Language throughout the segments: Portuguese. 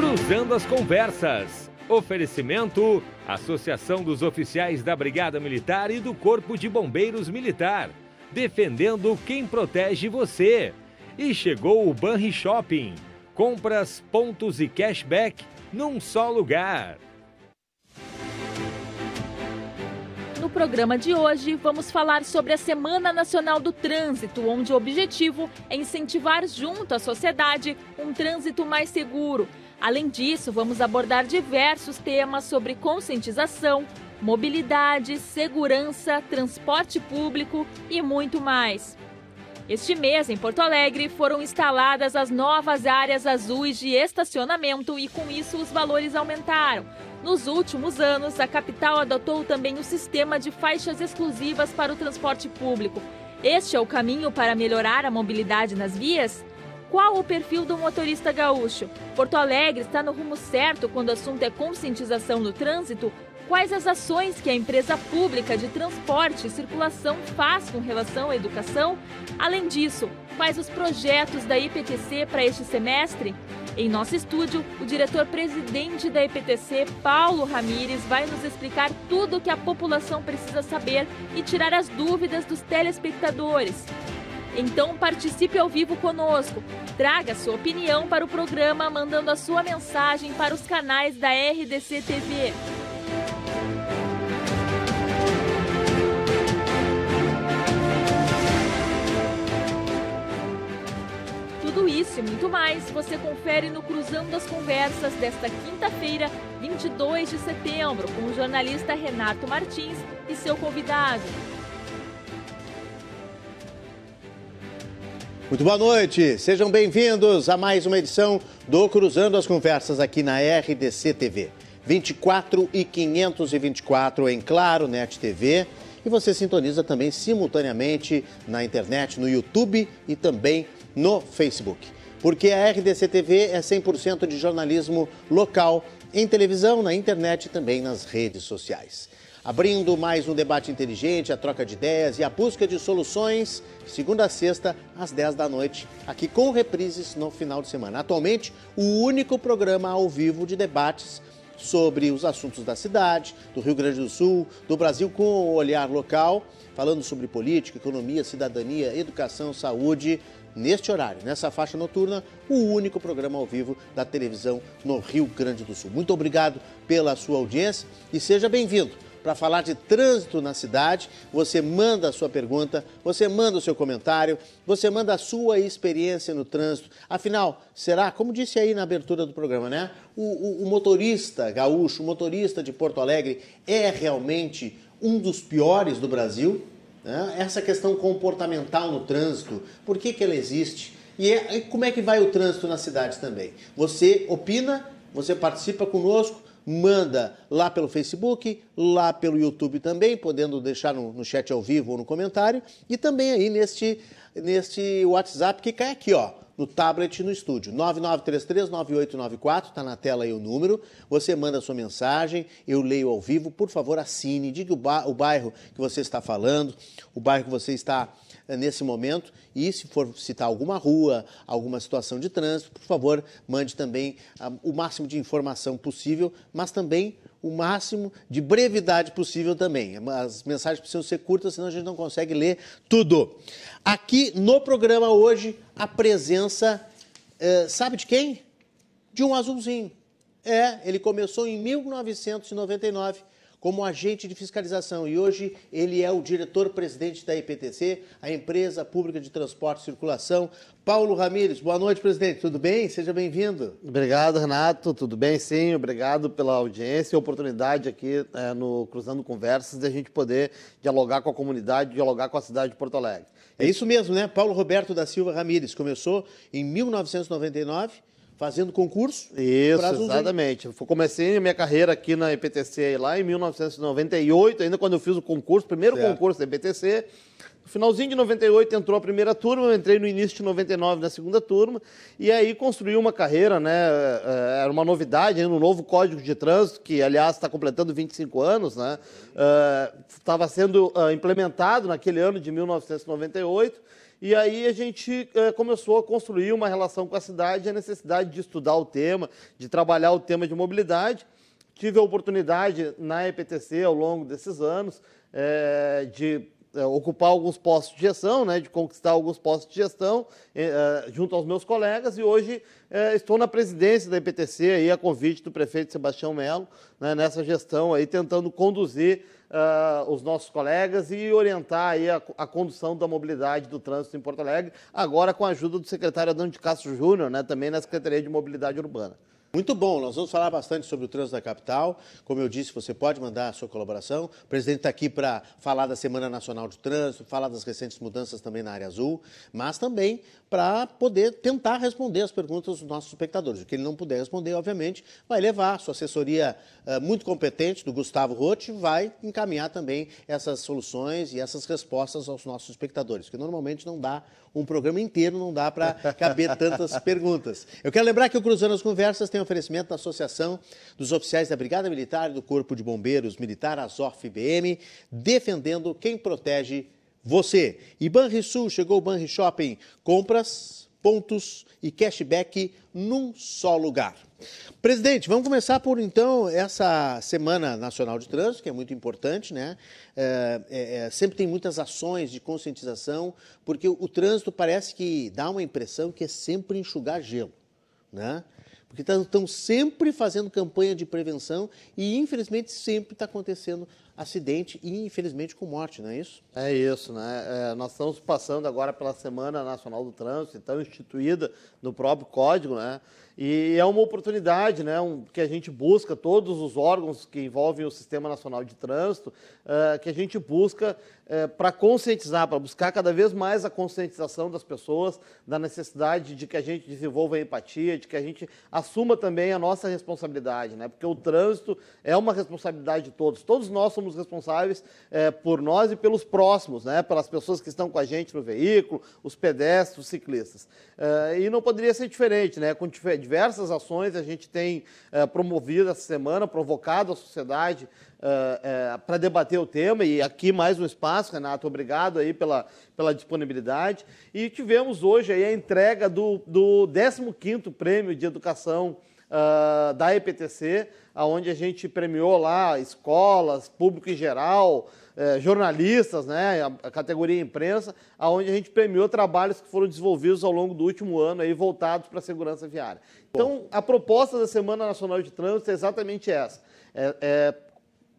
Cruzando as Conversas. Oferecimento: Associação dos Oficiais da Brigada Militar e do Corpo de Bombeiros Militar. Defendendo quem protege você. E chegou o Banri Shopping. Compras, pontos e cashback num só lugar. No programa de hoje, vamos falar sobre a Semana Nacional do Trânsito, onde o objetivo é incentivar junto à sociedade um trânsito mais seguro. Além disso, vamos abordar diversos temas sobre conscientização, mobilidade, segurança, transporte público e muito mais. Este mês, em Porto Alegre, foram instaladas as novas áreas azuis de estacionamento e, com isso, os valores aumentaram. Nos últimos anos, a capital adotou também o sistema de faixas exclusivas para o transporte público. Este é o caminho para melhorar a mobilidade nas vias? Qual o perfil do motorista gaúcho? Porto Alegre está no rumo certo quando o assunto é conscientização no trânsito? Quais as ações que a empresa pública de transporte e circulação faz com relação à educação? Além disso, quais os projetos da IPTC para este semestre? Em nosso estúdio, o diretor-presidente da IPTC, Paulo Ramires, vai nos explicar tudo o que a população precisa saber e tirar as dúvidas dos telespectadores. Então participe ao vivo conosco. Traga sua opinião para o programa mandando a sua mensagem para os canais da RDC TV. Tudo isso e muito mais você confere no Cruzando as Conversas desta quinta-feira, 22 de setembro, com o jornalista Renato Martins e seu convidado. Muito boa noite, sejam bem-vindos a mais uma edição do Cruzando as Conversas aqui na RDC TV. 24 e 524 em Claro Net TV e você sintoniza também simultaneamente na internet, no YouTube e também no Facebook. Porque a RDC TV é 100% de jornalismo local, em televisão, na internet e também nas redes sociais. Abrindo mais um debate inteligente, a troca de ideias e a busca de soluções, segunda a sexta, às 10 da noite, aqui com reprises no final de semana. Atualmente, o único programa ao vivo de debates sobre os assuntos da cidade, do Rio Grande do Sul, do Brasil com o olhar local, falando sobre política, economia, cidadania, educação, saúde, neste horário, nessa faixa noturna, o único programa ao vivo da televisão no Rio Grande do Sul. Muito obrigado pela sua audiência e seja bem-vindo. Para falar de trânsito na cidade, você manda a sua pergunta, você manda o seu comentário, você manda a sua experiência no trânsito. Afinal, será, como disse aí na abertura do programa, né? O, o, o motorista gaúcho, o motorista de Porto Alegre é realmente um dos piores do Brasil? Né? Essa questão comportamental no trânsito, por que, que ela existe? E, é, e como é que vai o trânsito na cidade também? Você opina, você participa conosco, manda lá pelo Facebook, lá pelo YouTube também, podendo deixar no, no chat ao vivo ou no comentário, e também aí neste, neste WhatsApp que cai aqui, ó no tablet no estúdio. 9933-9894, está na tela aí o número. Você manda sua mensagem, eu leio ao vivo. Por favor, assine, diga o, bairro que você está falando, o bairro que você está nesse momento. E se for citar alguma rua, alguma situação de trânsito, por favor, mande também ah, o máximo de informação possível, mas também o máximo de brevidade possível também. As mensagens precisam ser curtas, senão a gente não consegue ler tudo. Aqui no programa hoje, a presença, é, sabe de quem? De um azulzinho. É, ele começou em 1999 como agente de fiscalização e hoje ele é o diretor-presidente da IPTC, a Empresa Pública de Transporte e Circulação. Paulo Ramires, boa noite, presidente. Tudo bem? Seja bem-vindo. Obrigado, Renato. Tudo bem? Sim, obrigado pela audiência e oportunidade aqui é, no Cruzando Conversas de a gente poder dialogar com a comunidade, dialogar com a cidade de Porto Alegre. É isso mesmo, né? Paulo Roberto da Silva Ramires começou em 1999 fazendo concurso? Isso, exatamente. Eu comecei a minha carreira aqui na IPTC lá em 1998, ainda quando eu fiz o concurso, primeiro certo. concurso da IPTC. No finalzinho de 98 entrou a primeira turma, eu entrei no início de 99 na segunda turma, e aí construí uma carreira, né? É, era uma novidade, um novo código de trânsito, que aliás está completando 25 anos, né? Estava é, sendo é, implementado naquele ano de 1998 E aí a gente é, começou a construir uma relação com a cidade, a necessidade de estudar o tema, de trabalhar o tema de mobilidade. Tive a oportunidade na EPTC ao longo desses anos é, de é, ocupar alguns postos de gestão, né, de conquistar alguns postos de gestão junto aos meus colegas e hoje estou na presidência da EPTC aí a convite do prefeito Sebastião Melo né, nessa gestão aí tentando conduzir uh, os nossos colegas e orientar aí a, a, condução da mobilidade do trânsito em Porto Alegre agora com a ajuda do secretário Adão de Castro Júnior, né, também na Secretaria de Mobilidade Urbana. Muito bom, nós vamos falar bastante sobre o trânsito da capital. Como eu disse, você pode mandar a sua colaboração. O presidente está aqui para falar da Semana Nacional de Trânsito, falar das recentes mudanças também na área azul, mas também para poder tentar responder as perguntas dos nossos espectadores. O que ele não puder responder, obviamente, vai levar. Sua assessoria uh, muito competente do Gustavo Rotti vai encaminhar também essas soluções e essas respostas aos nossos espectadores, porque normalmente não dá um programa inteiro, não dá para caber tantas perguntas. Eu quero lembrar que o Cruzando as Conversas tem oferecimento da Associação dos Oficiais da Brigada Militar e do Corpo de Bombeiros Militar, ASOF-BM, defendendo quem protege você. E Banrisul, chegou o Banri Shopping, compras, pontos e cashback num só lugar. Presidente, vamos começar por então essa Semana Nacional de Trânsito, que é muito importante, né? É, é, é sempre tem muitas ações de conscientização, porque o, o trânsito parece que dá uma impressão que é sempre enxugar gelo, né? Porque estão sempre fazendo campanha de prevenção e, infelizmente, sempre está acontecendo acidente e, infelizmente, com morte, não é isso? É isso, né? É, nós estamos passando agora pela Semana Nacional do Trânsito, então instituída no próprio Código, né? E é uma oportunidade né, um, que a gente busca, todos os órgãos que envolvem o Sistema Nacional de Trânsito, uh, que a gente busca uh, para conscientizar, para buscar cada vez mais a conscientização das pessoas, da necessidade de que a gente desenvolva a empatia, de que a gente assuma também a nossa responsabilidade, né? porque o trânsito é uma responsabilidade de todos. Todos nós somos responsáveis uh, por nós e pelos próximos, né? pelas pessoas que estão com a gente no veículo, os pedestres, os ciclistas. e não poderia ser diferente, né? com diversas ações a gente tem é, promovido essa semana, provocado a sociedade é, é, para debater o tema. E aqui mais um espaço, Renato, obrigado aí pela, pela disponibilidade. E tivemos hoje aí a entrega do, do 15º Prêmio de Educação uh, da EPTC, onde a gente premiou lá escolas, público em geral, é, jornalistas, né, a, categoria imprensa, aonde a gente premiou trabalhos que foram desenvolvidos ao longo do último ano aí voltados para a segurança viária. Então, a proposta da Semana Nacional de Trânsito é exatamente essa. É, é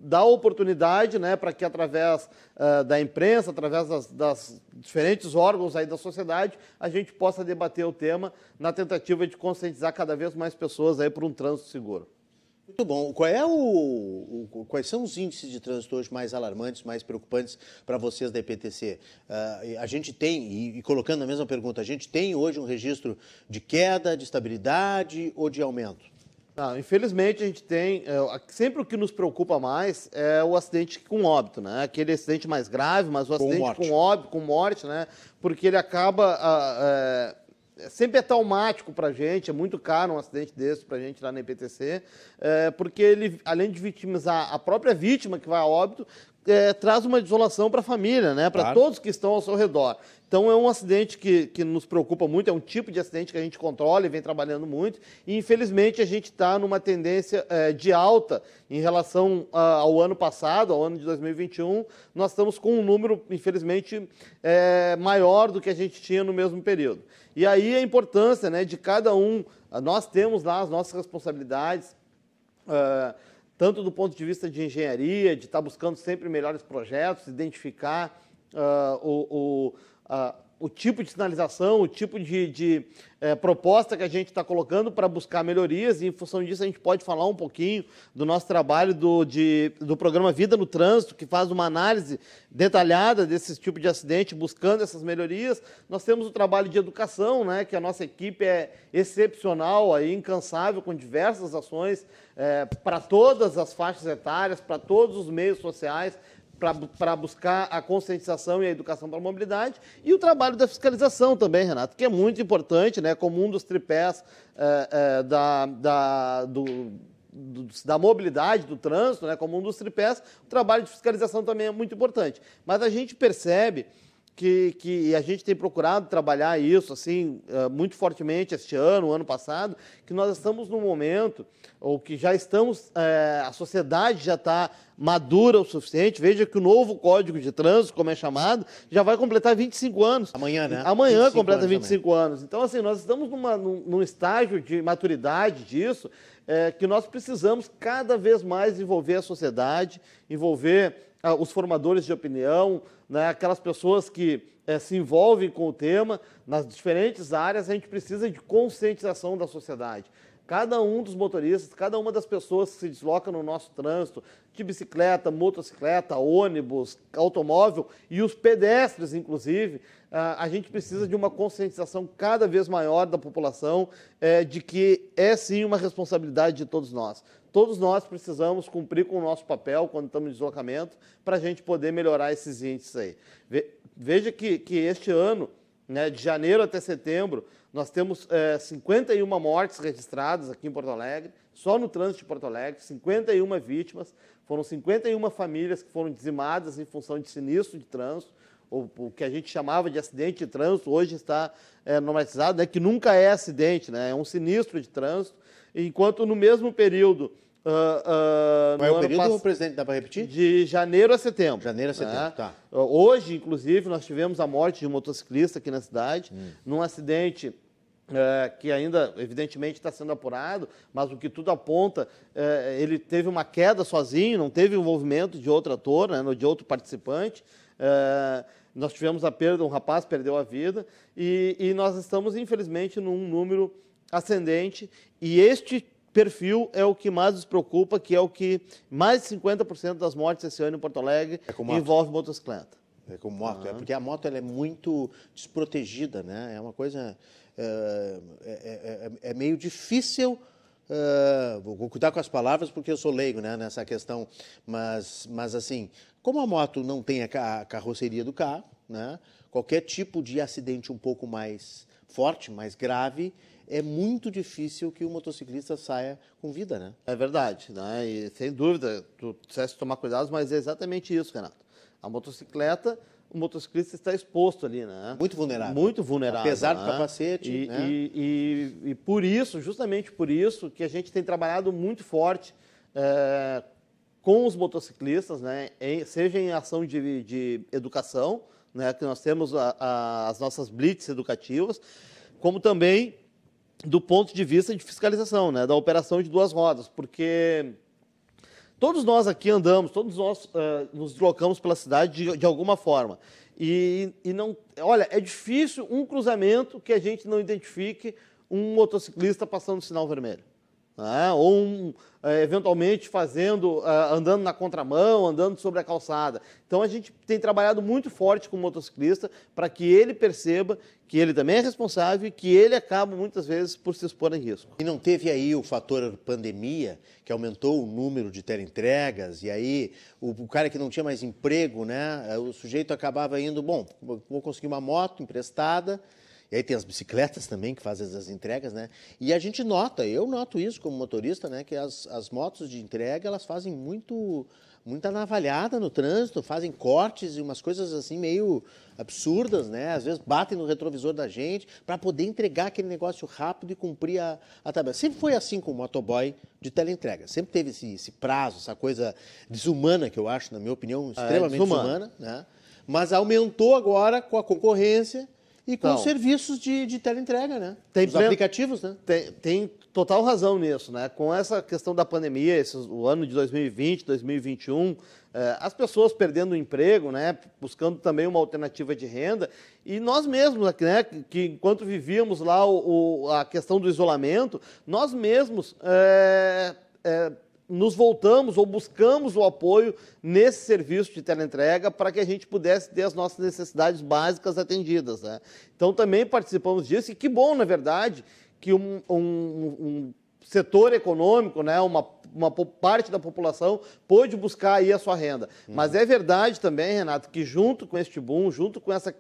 dar oportunidade né, para que, através uh, da imprensa, através das, das, diferentes órgãos aí da sociedade, a gente possa debater o tema na tentativa de conscientizar cada vez mais pessoas aí por um trânsito seguro. Muito bom. Qual é o, o, quais são os índices de trânsito hoje mais alarmantes, mais preocupantes para vocês da EPTC? Uh, a gente tem, e, e, colocando a mesma pergunta, a gente tem hoje um registro de queda, de estabilidade ou de aumento? Não, infelizmente a gente tem, é, sempre o que nos preocupa mais é o acidente com óbito, né? Aquele acidente mais grave, mas o acidente com, com óbito, com morte, né? Porque ele acaba... Uh, é sempre é traumático para a gente, é muito caro um acidente desse para a gente lá na IPTC, é, porque ele, além de vitimizar a própria vítima que vai a óbito, é, traz uma desolação para a família, né? para claro. todos que estão ao seu redor. Então é um acidente que, que nos preocupa muito, é um tipo de acidente que a gente controla e vem trabalhando muito, e infelizmente a gente está numa tendência é, de alta em relação a, ao ano passado, ao ano de 2021, nós estamos com um número, infelizmente, é, maior do que a gente tinha no mesmo período. E aí a importância né, de cada um, nós temos lá as nossas responsabilidades, uh, tanto do ponto de vista de engenharia, de estar tá buscando sempre melhores projetos, identificar uh, o, o, uh, o tipo de sinalização, o tipo de, de é, proposta que a gente está colocando para buscar melhorias, e em função disso a gente pode falar um pouquinho do nosso trabalho do, de, do programa Vida no Trânsito, que faz uma análise detalhada desse tipo de acidente, buscando essas melhorias. Nós temos o trabalho de educação, né, que a nossa equipe é excepcional, aí, incansável, com diversas ações é, para todas as faixas etárias, para todos os meios sociais, para buscar a conscientização e a educação para a mobilidade, e o trabalho da fiscalização também, Renato, que é muito importante, né, como um dos tripés é, é, da, da, do, da mobilidade, do trânsito, né, como um dos tripés, o trabalho de fiscalização também é muito importante. Mas a gente percebe que, que a gente tem procurado trabalhar isso assim eh, muito fortemente este ano, ano passado, que nós estamos num momento, ou que já estamos, é, a sociedade já está madura o suficiente. Veja que o novo Código de Trânsito, como é chamado, já vai completar 25 anos. Amanhã, né? Amanhã completa 25 anos. anos. Então, assim, nós estamos numa, num, num estágio de maturidade disso, é, que nós precisamos cada vez mais envolver a sociedade, envolver ah, os formadores de opinião, né, aquelas pessoas que é, se envolvem com o tema nas diferentes áreas, a gente precisa de conscientização da sociedade. Cada um dos motoristas, cada uma das pessoas que se desloca no nosso trânsito, de bicicleta, motocicleta, ônibus, automóvel e os pedestres, inclusive, a gente precisa de uma conscientização cada vez maior da população é, de que é sim uma responsabilidade de todos nós. Todos nós precisamos cumprir com o nosso papel quando estamos em deslocamento para a gente poder melhorar esses índices aí. Veja que, que este ano, né, de janeiro até setembro, nós temos é, 51 mortes registradas aqui em Porto Alegre, só no trânsito de Porto Alegre, 51 vítimas, foram 51 famílias que foram dizimadas em função de sinistro de trânsito, ou o que a gente chamava de acidente de trânsito, hoje está é, né, que nunca é acidente, né, é um sinistro de trânsito, enquanto no mesmo período Uh, uh, Qual é o período, pass... presidente? Dá para repetir? De janeiro a setembro. Janeiro a setembro, né? tá. Hoje, inclusive, nós tivemos a morte de um motociclista aqui na cidade, hum. num acidente uh, que ainda, evidentemente, está sendo apurado, mas o que tudo aponta, uh, ele teve uma queda sozinho, não teve envolvimento de outro ator, né, de outro participante. Uh, nós tivemos a perda, um rapaz perdeu a vida, e, e nós estamos, infelizmente, num número ascendente, e este perfil é o que mais nos preocupa, que é o que mais de 50% das mortes esse ano em Porto Alegre é envolve motocicleta. É com moto, uhum. é porque a moto ela é muito desprotegida, né? É uma coisa. É, é, é, é meio difícil. Uh, vou cuidar com as palavras porque eu sou leigo né, nessa questão, mas, mas assim, como a moto não tem a, carroceria do carro, né, qualquer tipo de acidente um pouco mais forte, mais grave, é muito difícil que o motociclista saia com vida, né? É verdade, né? E sem dúvida, tu disseste tomar cuidado, mas é exatamente isso, Renato. A motocicleta, o motociclista está exposto ali, né? Muito vulnerável. Muito vulnerável. Apesar né? do capacete. E, né? e, e, e, por isso, justamente por isso, que a gente tem trabalhado muito forte é, com os motociclistas, né? Em, seja em ação de, de educação, né? Que nós temos a, a, as nossas blitz educativas, como também do ponto de vista de fiscalização, né, da operação de duas rodas, porque todos nós aqui andamos, todos nós uh, nos deslocamos pela cidade de, de alguma forma. E, e, não, olha, é difícil um cruzamento que a gente não identifique um motociclista passando sinal vermelho né? ou um, é, eventualmente fazendo, uh, andando na contramão, andando sobre a calçada. Então a gente tem trabalhado muito forte com o motociclista para que ele perceba que ele também é responsável e que ele acaba muitas vezes por se expor em risco. E não teve aí o fator pandemia que aumentou o número de entregas e aí o, o cara que não tinha mais emprego, né, o sujeito acabava indo, bom, vou conseguir uma moto emprestada e aí tem as bicicletas também que fazem as entregas, né? E a gente nota, eu noto isso como motorista, né? Que as, as motos de entrega, elas fazem muito, muita navalhada no trânsito, fazem cortes e umas coisas assim meio absurdas, né? Às vezes batem no retrovisor da gente para poder entregar aquele negócio rápido e cumprir a, a tabela. Sempre foi assim com o motoboy de teleentrega. Sempre teve esse, esse prazo, essa coisa desumana que eu acho, na minha opinião, é, extremamente é, desumana, né? Mas aumentou agora com a concorrência e com os serviços de, de teleentrega, né? Tem Os aplicativos, né? Tem, tem, total razão nisso, né? Com essa questão da pandemia, esse, o ano de 2020, 2021, eh, as pessoas perdendo o emprego, né? Buscando também uma alternativa de renda. E nós mesmos, né? Que enquanto vivíamos lá o, o, a questão do isolamento, nós mesmos... Eh, eh, nos voltamos ou buscamos o apoio nesse serviço de teleentrega para que a gente pudesse ter as nossas necessidades básicas atendidas. Né? Então também participamos disso e que bom, na verdade, que um, um, um setor econômico, né, uma, uma parte da população pôde buscar aí a sua renda. Uhum. Mas é verdade também, Renato, que junto com este boom, junto com esse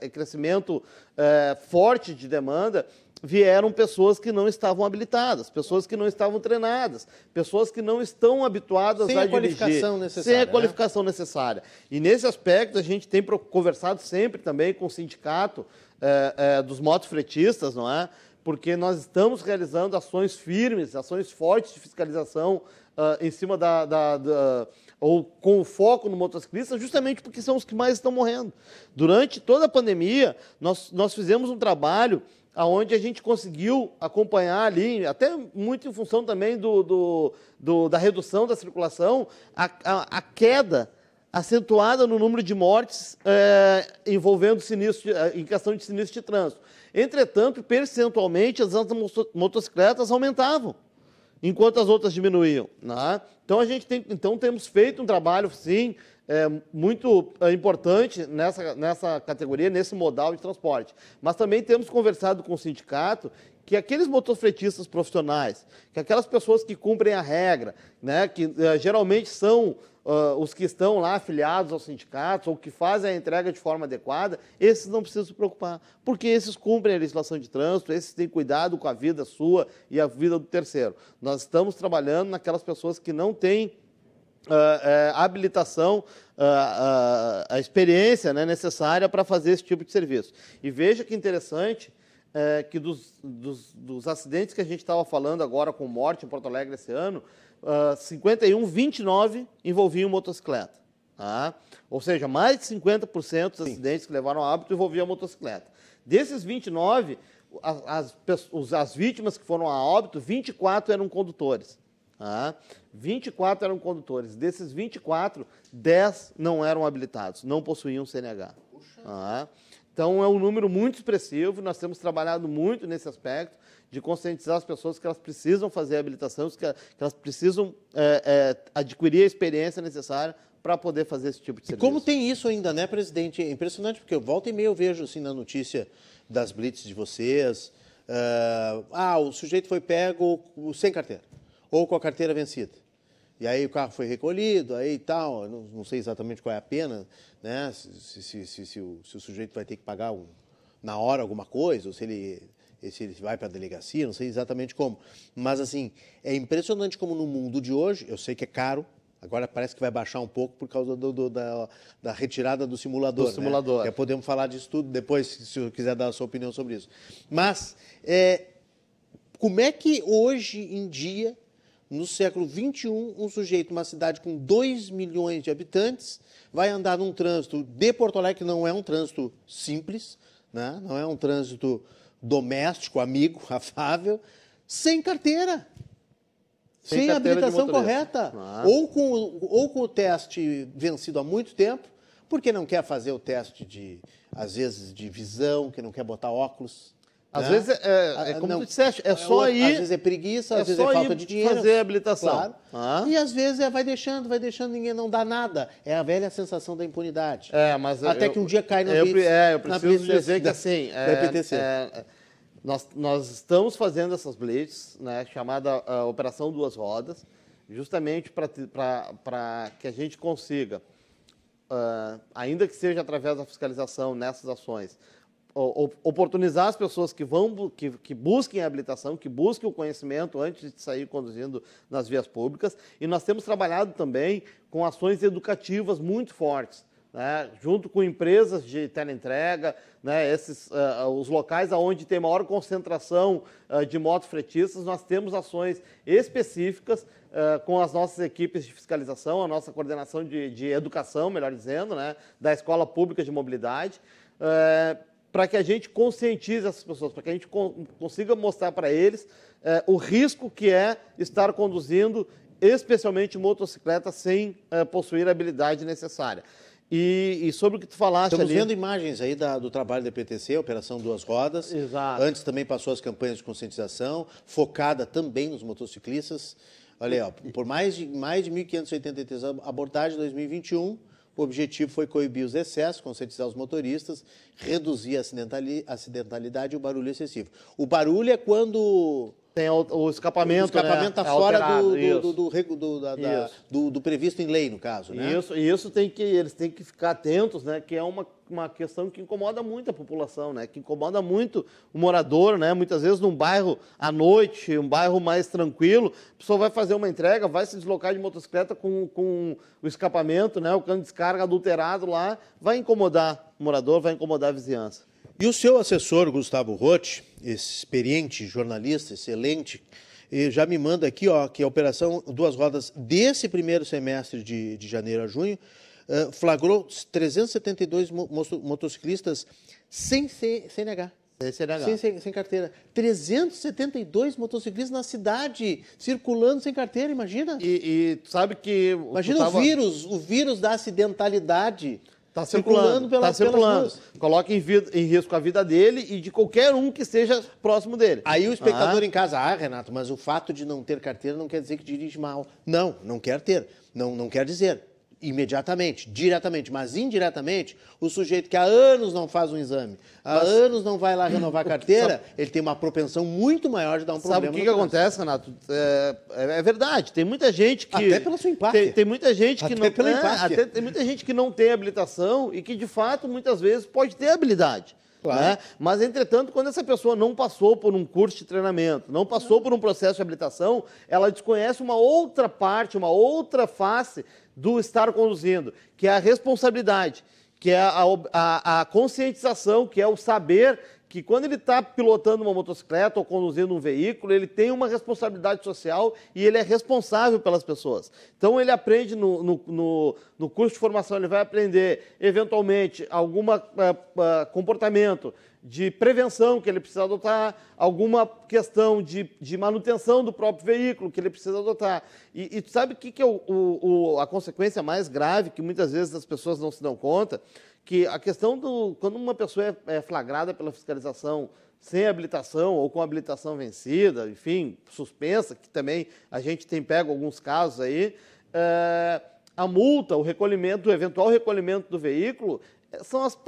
é, crescimento é, forte de demanda, vieram pessoas que não estavam habilitadas, pessoas que não estavam treinadas, pessoas que não estão habituadas sem a, a qualificação dirigir, necessária, sem a né? qualificação necessária. E nesse aspecto a gente tem conversado sempre também com o sindicato é, é, dos motofretistas, não é? Porque nós estamos realizando ações firmes, ações fortes de fiscalização uh, em cima da, da, da ou com o foco no motociclista, justamente porque são os que mais estão morrendo. Durante toda a pandemia, nós, nós fizemos um trabalho onde a gente conseguiu acompanhar ali, até muito em função também do, do, do da redução da circulação, a, a, a, queda acentuada no número de mortes é, envolvendo sinistro, em questão de sinistro de trânsito. Entretanto, percentualmente, as motocicletas aumentavam enquanto as outras diminuíam. Né? Então a gente tem, então temos feito um trabalho, sim, é, muito é, importante nessa, nessa categoria, nesse modal de transporte. Mas também temos conversado com o sindicato que aqueles motociclistas profissionais, que aquelas pessoas que cumprem a regra, né, que é, geralmente são uh, os que estão lá afiliados aos sindicatos ou que fazem a entrega de forma adequada, esses não precisam se preocupar, porque esses cumprem a legislação de trânsito, esses têm cuidado com a vida sua e a vida do terceiro. Nós estamos trabalhando naquelas pessoas que não têm uh, uh, habilitação, a experiência né, necessária para fazer esse tipo de serviço. E veja que interessante é, que dos, dos, dos, acidentes que a gente estava falando agora com morte em Porto Alegre esse ano, uh, 51, 29 envolviam motocicleta. Tá? Ou seja, mais de 50% dos acidentes que levaram a óbito envolviam motocicleta. Desses 29, as, as, as, vítimas que foram a óbito, 24 eram condutores. Tá? 24 eram condutores. Desses 24, 10 não eram habilitados, não possuíam CNH. Tá? Então é um número muito expressivo. Nós temos trabalhado muito nesse aspecto de conscientizar as pessoas que elas precisam fazer a habilitação, que elas precisam é, é, adquirir a experiência necessária para poder fazer esse tipo de serviço. E como tem isso ainda, né, presidente? É impressionante, porque eu volta e meia eu vejo assim na notícia das blitz de vocês. Uh, ah, o sujeito foi pego sem carteira, ou com a carteira vencida. E aí o carro foi recolhido, aí tal, não, não sei exatamente qual é a pena, né? Se, se, se, se o, o, sujeito vai ter que pagar um, na hora alguma coisa, ou se ele se ele vai para a delegacia, não sei exatamente como. Mas, assim, é impressionante como no mundo de hoje, eu sei que é caro, agora parece que vai baixar um pouco por causa do, do, da, da, retirada do simulador. Do né? simulador. É, podemos falar disso tudo depois, se o senhor quiser dar a sua opinião sobre isso. Mas, é, como é que hoje em dia, no século XXI, um sujeito, uma cidade com 2 milhões de habitantes, vai andar num trânsito de Porto Alegre, que não é um trânsito simples, né? não é um trânsito doméstico, amigo, afável, sem carteira. Sem, sem habilitação correta. Ou, com, ou com o teste vencido há muito tempo, porque não quer fazer o teste de, às vezes, de visão, que não quer botar óculos. Às né? vezes, é, é, é como não, tu disseste, é só ir... Às vezes é preguiça, às é vezes é falta de dinheiro. fazer a habilitação. Claro. Ah. E às vezes é, vai deixando, vai deixando, ninguém não dá nada. É a velha sensação da impunidade. É, mas Até eu, que um dia cai na eu, blitz, É, eu preciso dizer que da, assim... Da é, PTC. É, nós, nós estamos fazendo essas blitz, né, chamada uh, Operação Duas Rodas, justamente para que a gente consiga, uh, ainda que seja através da fiscalização nessas ações, oportunizar as pessoas que vão que, que busquem a habilitação, que busquem o conhecimento antes de sair conduzindo nas vias públicas. E nós temos trabalhado também com ações educativas muito fortes. Né, junto com empresas de teleentrega, né, esses, uh, os locais onde tem maior concentração uh, de motofretistas, nós temos ações específicas uh, com as nossas equipes de fiscalização, a nossa coordenação de, de educação, melhor dizendo, né, da Escola Pública de Mobilidade, para que a gente conscientize essas pessoas, para que a gente consiga mostrar para eles eh, o risco que é estar conduzindo, especialmente motocicleta, sem eh, possuir a habilidade necessária. E, e, sobre o que tu falaste Estamos ali... vendo imagens aí da, do trabalho da PTC, Operação Duas Rodas. Exato. Antes também passou as campanhas de conscientização, focada também nos motociclistas. Olha aí, ó, por mais de, mais de 1.583 abordagens em 2021, o objetivo foi coibir os excessos, conscientizar os motoristas, reduzir a acidentalidade e o barulho excessivo. O barulho é quando tem o, o escapamento. O escapamento está né, fora alterado, do, do, do, do, da, da, do, previsto em lei, no caso. Né? Isso, e isso tem que, eles têm que ficar atentos, né? Que é uma, uma questão que incomoda muito a população, né? Que incomoda muito o morador, né? Muitas vezes num bairro à noite, um bairro mais tranquilo, a pessoa vai fazer uma entrega, vai se deslocar de motocicleta com, com o escapamento, né? O cano de descarga adulterado lá, vai incomodar o morador, vai incomodar a vizinhança. E o seu assessor, Gustavo Rotti, experiente jornalista, excelente, já me manda aqui ó, que a operação Duas Rodas desse primeiro semestre de, de janeiro a junho uh, flagrou 372 motociclistas sem. Sem CNH. Sem, sem, sem, carteira. 372 motociclistas na cidade, circulando sem carteira, imagina. E, e sabe que... Imagina tava... o vírus, o vírus da acidentalidade. Está circulando, está circulando. Coloca em, vida, em, risco a vida dele e de qualquer um que esteja próximo dele. Aí o espectador ah. em casa, ah, Renato, mas o fato de não ter carteira não quer dizer que dirige mal. Não, não quer ter. Não, não quer dizer imediatamente, diretamente, mas indiretamente, o sujeito que há anos não faz um exame, há mas... anos não vai lá renovar a carteira, ele tem uma propensão muito maior de dar um Sabe problema. Sabe o que, que acontece, Renato? É, é, é, verdade, tem muita gente que... Até pela sua empate. Tem, tem muita gente que até não... Pela é, até, tem muita gente que não tem habilitação e que, de fato, muitas vezes pode ter habilidade. Claro. Né? Mas, entretanto, quando essa pessoa não passou por um curso de treinamento, não passou por um processo de habilitação, ela desconhece uma outra parte, uma outra face do estar conduzindo, que é a responsabilidade, que é a, a, a conscientização, que é o saber que quando ele está pilotando uma motocicleta ou conduzindo um veículo, ele tem uma responsabilidade social e ele é responsável pelas pessoas. Então ele aprende no, no, no, no curso de formação, ele vai aprender eventualmente algum uh, uh, comportamento de prevenção que ele precisa adotar, alguma questão de, de manutenção do próprio veículo que ele precisa adotar. E, e sabe o que, que é o, o, a consequência mais grave que muitas vezes as pessoas não se dão conta? Que a questão do. Quando uma pessoa é, é flagrada pela fiscalização sem habilitação ou com habilitação vencida, enfim, suspensa, que também a gente tem pego alguns casos aí, é, a multa, o recolhimento, o eventual recolhimento do veículo, são as,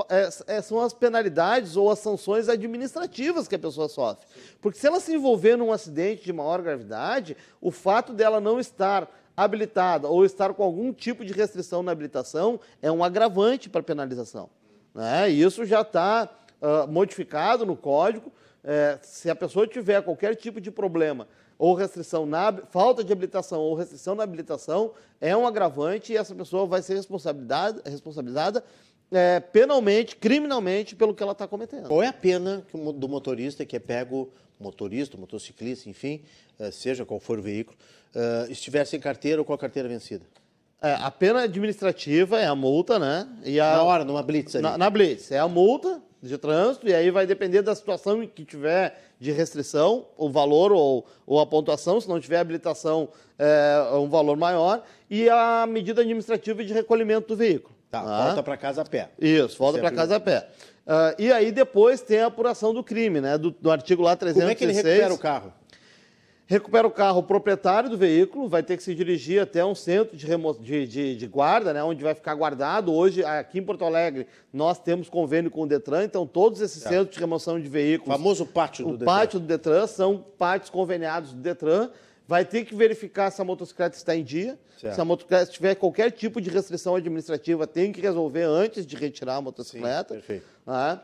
é, são as penalidades ou as sanções administrativas que a pessoa sofre. Porque se ela se envolver num acidente de maior gravidade, o fato dela não estar habilitada ou estar com algum tipo de restrição na habilitação é um agravante para penalização. Né? Isso já está uh, modificado no código. É, se a pessoa tiver qualquer tipo de problema ou restrição na falta de habilitação ou restrição na habilitação, é um agravante e essa pessoa vai ser responsabilizada, responsabilizada é, penalmente, criminalmente, pelo que ela está cometendo. Qual é a pena do motorista que é pego, motorista, motociclista, enfim, é, seja qual for o veículo, é, estiver sem carteira ou com a carteira vencida? É, a pena administrativa é a multa, né? E a, na hora, numa blitz ali. Na, na blitz. É a multa de trânsito, e aí vai depender da situação em que tiver de restrição, o valor ou, ou a pontuação, se não tiver habilitação, é um valor maior, e a medida administrativa de recolhimento do veículo. Tá, ah. volta para casa a pé. Isso, volta para casa a pé. Uh, e aí depois tem a apuração do crime, né? Do, do artigo lá 306. Como é que ele recupera o carro? Recupera o carro o proprietário do veículo, vai ter que se dirigir até um centro de, de, de, de, guarda, né, onde vai ficar guardado. Hoje, aqui em Porto Alegre, nós temos convênio com o Detran, então todos esses tá. centros de remoção de veículos. O famoso pátio do o Detran. O pátio do Detran são pátios conveniados do Detran vai ter que verificar se a motocicleta está em dia. Certo. Se a motocicleta tiver qualquer tipo de restrição administrativa, tem que resolver antes de retirar a motocicleta. Sim, perfeito. Né?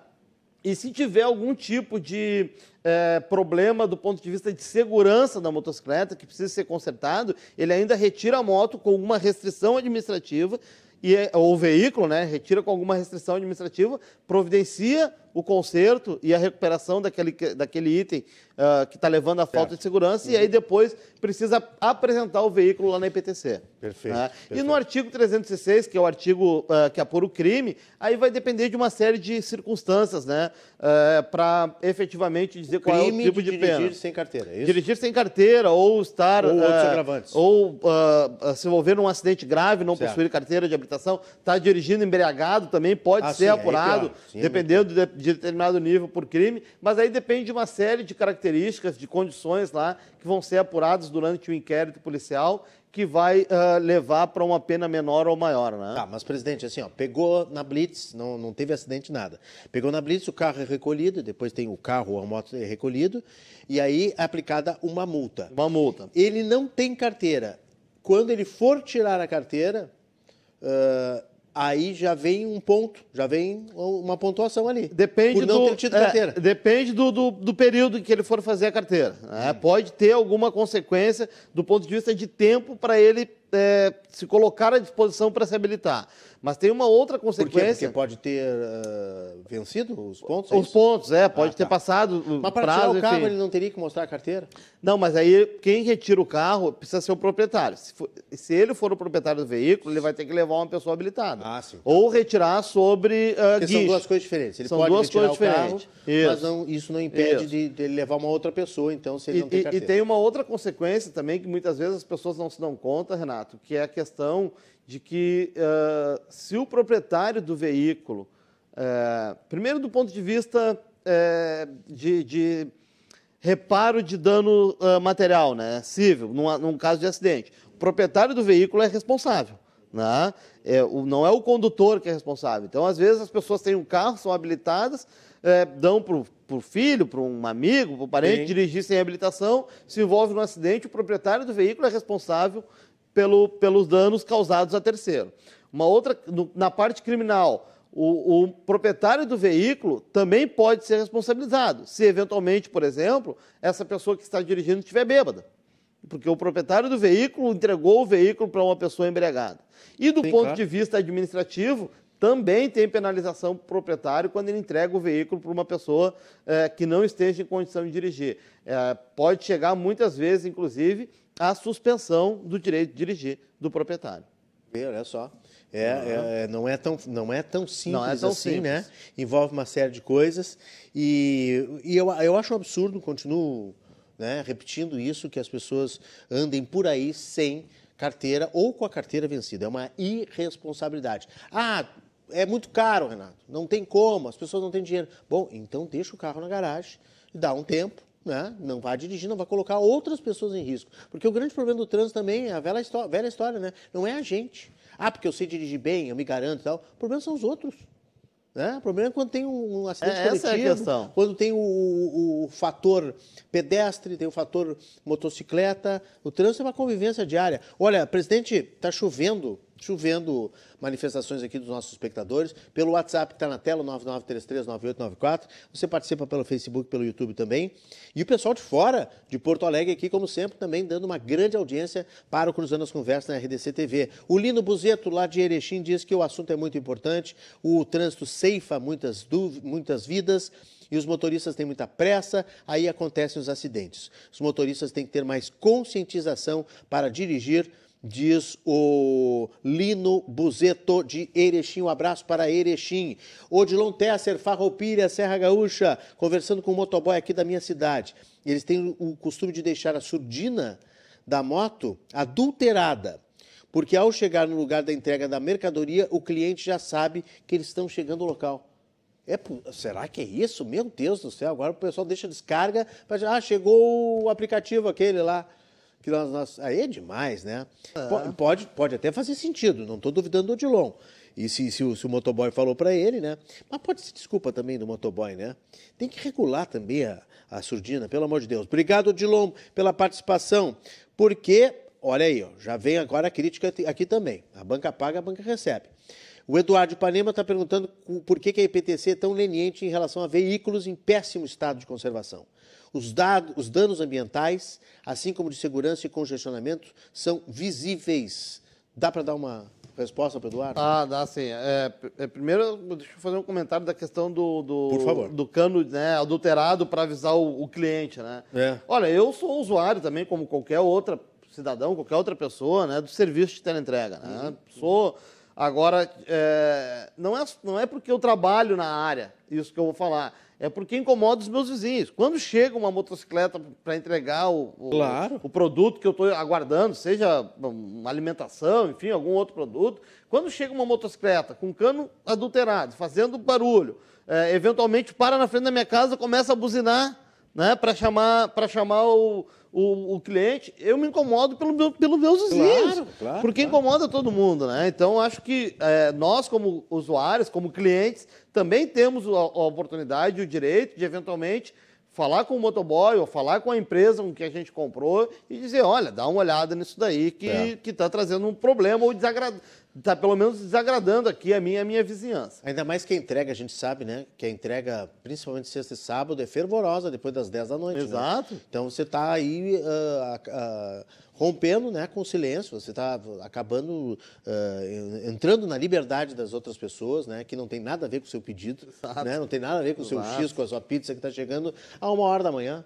E se tiver algum tipo de é, problema do ponto de vista de segurança da motocicleta, que precisa ser consertado, ele ainda retira a moto com uma restrição administrativa, e, é, ou o veículo, né, retira com alguma restrição administrativa, providencia o conserto e a recuperação daquele, daquele item uh, que está levando a falta certo. de segurança uhum. e aí depois precisa apresentar o veículo lá na IPTC. Perfeito, né? perfeito. E no artigo 306, que é o artigo uh, que apura o crime, aí vai depender de uma série de circunstâncias, né? Uh, ah, para efetivamente dizer qual é o tipo de, de pena. Dirigir sem carteira, é isso? Dirigir sem carteira ou estar... Ou outros agravantes. Ou se envolver num acidente grave, não certo. possuir carteira de habilitação, estar tá dirigindo embriagado também pode ah, ser sim, apurado, é sim, dependendo de de determinado nível por crime, mas aí depende de uma série de características, de condições lá, que vão ser apuradas durante o inquérito policial, que vai uh, levar para uma pena menor ou maior, né? Tá, mas presidente, assim, ó, pegou na Blitz, não, não teve acidente nada. Pegou na Blitz, o carro é recolhido, depois tem o carro ou a moto é recolhido, e aí é aplicada uma multa. Uma multa. Ele não tem carteira. Quando ele for tirar a carteira, uh, aí já vem um ponto, já vem uma pontuação ali. Depende por não do, ter tido é, carteira. Depende do, do, do, período em que ele for fazer a carteira. Né? Pode ter alguma consequência do ponto de vista de tempo para ele é, se colocar à disposição para se habilitar. Mas tem uma outra consequência. Por Porque pode ter uh, vencido os pontos? É os pontos, é, pode ah, ter tá. passado o Mas para prazo, tirar o carro enfim. ele não teria que mostrar a carteira? Não, mas aí quem retira o carro precisa ser o proprietário. Se, for, se ele for o proprietário do veículo, ele vai ter que levar uma pessoa habilitada. Ah, sim. Ou retirar sobre uh, São duas coisas diferentes. Ele são pode duas coisas diferentes. Carro, isso. mas não, isso não impede de, de, ele levar uma outra pessoa, então, se ele e, não tem carteira. E tem uma outra consequência também que muitas vezes as pessoas não se dão conta, Renato, que é a questão de que uh, se o proprietário do veículo, uh, primeiro do ponto de vista uh, de, de, reparo de dano material, né, civil, num, num, caso de acidente, o proprietário do veículo é responsável. Né? É, o, não é o condutor que é responsável. Então, às vezes, as pessoas têm um carro, são habilitadas, é, dão para o filho, para um amigo, para um parente, Sim. dirigir sem habilitação, se envolve num acidente, o proprietário do veículo é responsável pelo, pelos danos causados a terceiro. Uma outra, no, na parte criminal, o, o, proprietário do veículo também pode ser responsabilizado, se eventualmente, por exemplo, essa pessoa que está dirigindo estiver bêbada. Porque o proprietário do veículo entregou o veículo para uma pessoa embriagada. E do Sim, ponto claro. de vista administrativo, também tem penalização para o proprietário quando ele entrega o veículo para uma pessoa é, que não esteja em condição de dirigir. É, pode chegar muitas vezes, inclusive, a suspensão do direito de dirigir do proprietário. Olha só. É, uhum. é, não, é tão, não é tão simples não é tão assim, simples. né? Envolve uma série de coisas. E, e eu, eu acho um absurdo, continuo né, repetindo isso, que as pessoas andem por aí sem carteira ou com a carteira vencida. É uma irresponsabilidade. Ah, é muito caro, Renato. Não tem como, as pessoas não têm dinheiro. Bom, então deixa o carro na garagem e dá um tempo né? não vai dirigir, não vai colocar outras pessoas em risco. Porque o grande problema do trânsito também é a velha história, velha história né? não é a gente. Ah, porque eu sei dirigir bem, eu me garanto e tal. O problema são os outros. Né? O problema é quando tem um acidente é, coletivo, é a questão. quando tem o, o, o, fator pedestre, tem o fator motocicleta. O trânsito é uma convivência diária. Olha, presidente, está chovendo chovendo manifestações aqui dos nossos espectadores, pelo WhatsApp que está na tela, 99339894. Você participa pelo Facebook, pelo YouTube também. E o pessoal de fora, de Porto Alegre aqui, como sempre, também dando uma grande audiência para o Cruzando as Conversas na RDC TV. O Lino Buzeto, lá de Erechim, diz que o assunto é muito importante, o trânsito ceifa muitas, muitas vidas e os motoristas têm muita pressa, aí acontecem os acidentes. Os motoristas têm que ter mais conscientização para dirigir diz o Lino Buzeto de Erechim. Um abraço para Erechim. Odilon Tesser, Farroupilha, Serra Gaúcha, conversando com o um motoboy aqui da minha cidade. Eles têm o costume de deixar a surdina da moto adulterada. Porque ao chegar no lugar da entrega da mercadoria, o cliente já sabe que eles estão chegando ao local. É, será que é isso? Meu Deus do céu, agora o pessoal deixa descarga para ah, chegou o aplicativo aquele lá que nós, nós, aí é demais, né? Ah. Pode, pode até fazer sentido, não estou duvidando do Odilon. E se, se, o, se o motoboy falou para ele, né? Mas pode ser desculpa também do motoboy, né? Tem que regular também a, a surdina, pelo amor de Deus. Obrigado, Odilon, pela participação. Porque, olha aí, ó, já vem agora a crítica aqui também. A banca paga, a banca recebe. O Eduardo Panema está perguntando por que, que a IPTC é tão leniente em relação a veículos em péssimo estado de conservação. Os, dados, os danos ambientais, assim como de segurança e congestionamento, são visíveis. Dá para dar uma resposta para o Eduardo? Ah, dá sim. É, é, primeiro, deixa eu fazer um comentário da questão do, do, do cano né, adulterado para avisar o, o, cliente. Né? É. Olha, eu sou usuário também, como qualquer outra cidadão, qualquer outra pessoa, né, do serviço de teleentrega. Né? Uhum. Sou. Agora, é, não, é, não é porque eu trabalho na área, isso que eu vou falar é porque incomoda os meus vizinhos. Quando chega uma motocicleta para entregar o, o, claro. o, produto que eu estou aguardando, seja uma alimentação, enfim, algum outro produto, quando chega uma motocicleta com cano adulterado, fazendo barulho, é, eventualmente para na frente da minha casa, começa a buzinar, né, para chamar, para chamar o, o, o, cliente, eu me incomodo pelo meu, pelos meus vizinhos. Claro, claro, porque claro. incomoda todo mundo, né? Então, acho que é, nós, como usuários, como clientes, também temos a, a oportunidade e o direito de, eventualmente, falar com o motoboy ou falar com a empresa com que a gente comprou e dizer, olha, dá uma olhada nisso daí que é. está trazendo um problema ou está pelo menos desagradando aqui a minha, a minha vizinhança. Ainda mais que a entrega, a gente sabe, né? Que a entrega, principalmente sexta e sábado, é fervorosa depois das 10 da noite. Né? Exato. Né? Então você está aí uh, uh, rompendo né, com o silêncio, você está acabando uh, entrando na liberdade das outras pessoas, né, que não tem nada a ver com o seu pedido, né, não tem nada a ver com o seu X, com a sua pizza que está chegando a uma hora da manhã.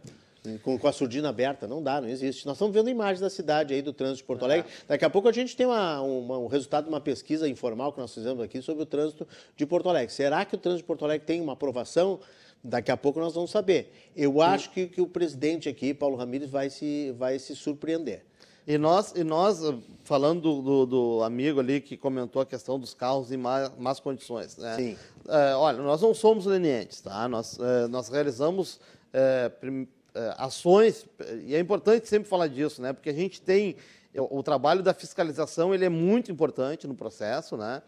Com, com, a surdina aberta, não dá, não existe. Nós estamos vendo imagens da cidade aí, do trânsito de Porto Alegre. É. Daqui a pouco a gente tem uma, uma, um resultado de uma pesquisa informal que nós fizemos aqui sobre o trânsito de Porto Alegre. Será que o trânsito de Porto Alegre tem uma aprovação? Daqui a pouco nós vamos saber. Eu acho que, que o presidente aqui, Paulo Ramírez, vai se, vai se surpreender. E nós, e nós falando do, do, do, amigo ali que comentou a questão dos carros em más, más condições. Né? Sim. É, olha, nós não somos lenientes, tá? Nós, é, nós realizamos é, prim, ações, e é importante sempre falar disso, né? Porque a gente tem o, o trabalho da fiscalização, ele é muito importante no processo, né?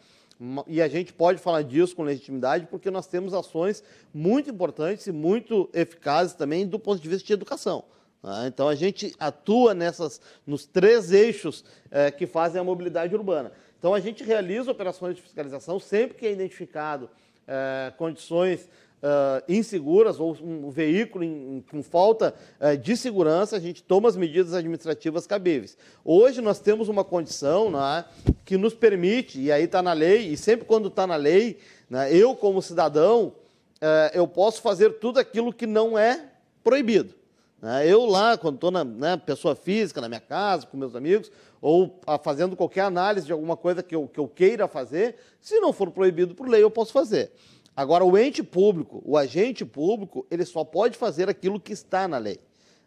E a gente pode falar disso com legitimidade porque nós temos ações muito importantes e muito eficazes também do ponto de vista de educação. Né? Então a gente atua nessas, nos três eixos é, que fazem a mobilidade urbana. Então a gente realiza operações de fiscalização sempre que é identificado é, condições Uh, inseguras ou um veículo em, com falta uh, de segurança, a gente toma as medidas administrativas cabíveis. Hoje nós temos uma condição né, que nos permite, e aí está na lei, e sempre quando está na lei, né, eu como cidadão, uh, eu posso fazer tudo aquilo que não é proibido. Né? Eu lá, quando estou na né, pessoa física, na minha casa, com meus amigos, ou fazendo qualquer análise de alguma coisa que eu, que eu queira fazer, se não for proibido por lei, eu posso fazer. Agora, o ente público, o agente público, ele só pode fazer aquilo que está na lei.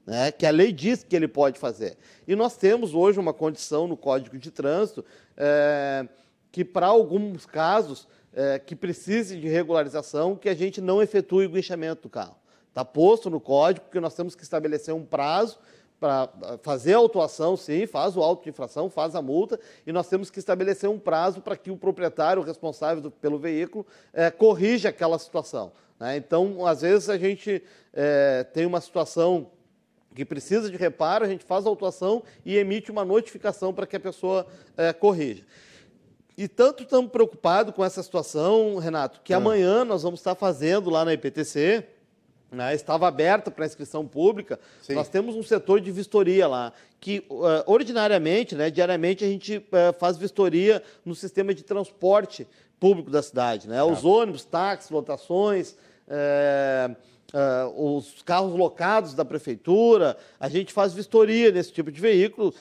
Né, que a lei diz que ele pode fazer. E nós temos hoje uma condição no Código de Trânsito é, que, para alguns casos é, que precise de regularização, que a gente não efetue o guinchamento do carro. Está posto no código que nós temos que estabelecer um prazo para fazer a autuação, sim, faz o auto de infração, faz a multa, e nós temos que estabelecer um prazo para que o proprietário, responsável do, pelo veículo, é, corrija aquela situação. Né? Então, às vezes, a gente é, tem uma situação que precisa de reparo, a gente faz a autuação e emite uma notificação para que a pessoa é, corrija. E tanto estamos preocupados com essa situação, Renato, que ah. amanhã nós vamos estar fazendo lá na IPTC né, estava aberta para inscrição pública, Sim. nós temos um setor de vistoria lá, que uh, ordinariamente, né, diariamente, a gente uh, faz vistoria no sistema de transporte público da cidade. Né? Os ônibus, táxis, lotações, uh, os carros locados da prefeitura, a gente faz vistoria nesse tipo de veículo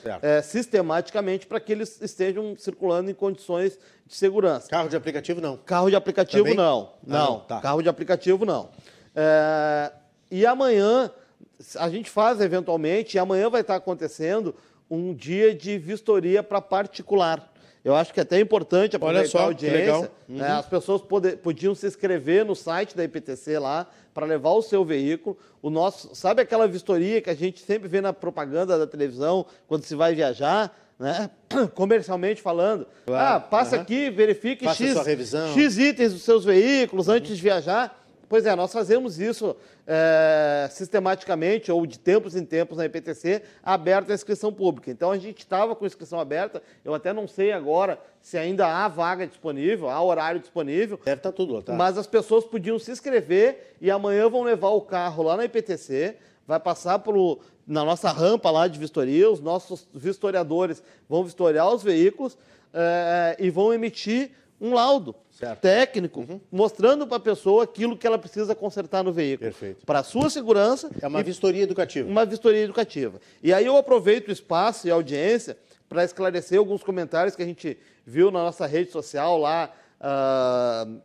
sistematicamente para que eles estejam circulando em condições de segurança. Carro de aplicativo não? Carro de aplicativo Também? não. Não, ah, não. Tá. carro de aplicativo não. É, e amanhã, a gente faz eventualmente, e amanhã vai estar acontecendo um dia de vistoria para particular. Eu acho que é até importante aproveitar só, a audiência. Uhum. Né? As pessoas pode, podiam se inscrever no site da IPTC lá para levar o seu veículo. O nosso, sabe aquela vistoria que a gente sempre vê na propaganda da televisão quando se vai viajar? Né? comercialmente falando. Claro. Ah, passa uhum. aqui, verifique X, X, itens dos seus veículos uhum. antes de viajar. Pois é, nós fazemos isso é, sistematicamente ou de tempos em tempos na IPTC, aberta a inscrição pública. Então a gente estava com inscrição aberta, eu até não sei agora se ainda há vaga disponível, há horário disponível. Deve estar tá tudo, tá? Mas as pessoas podiam se inscrever e amanhã vão levar o carro lá na IPTC, vai passar por, na nossa rampa lá de vistoria, os nossos vistoriadores vão vistoriar os veículos é, e vão emitir um laudo certo. técnico uhum. mostrando para a pessoa aquilo que ela precisa consertar no veículo. Para a sua segurança. É uma vistoria educativa. Uma vistoria educativa. E aí eu aproveito o espaço e a audiência para esclarecer alguns comentários que a gente viu na nossa rede social lá, uh, uh,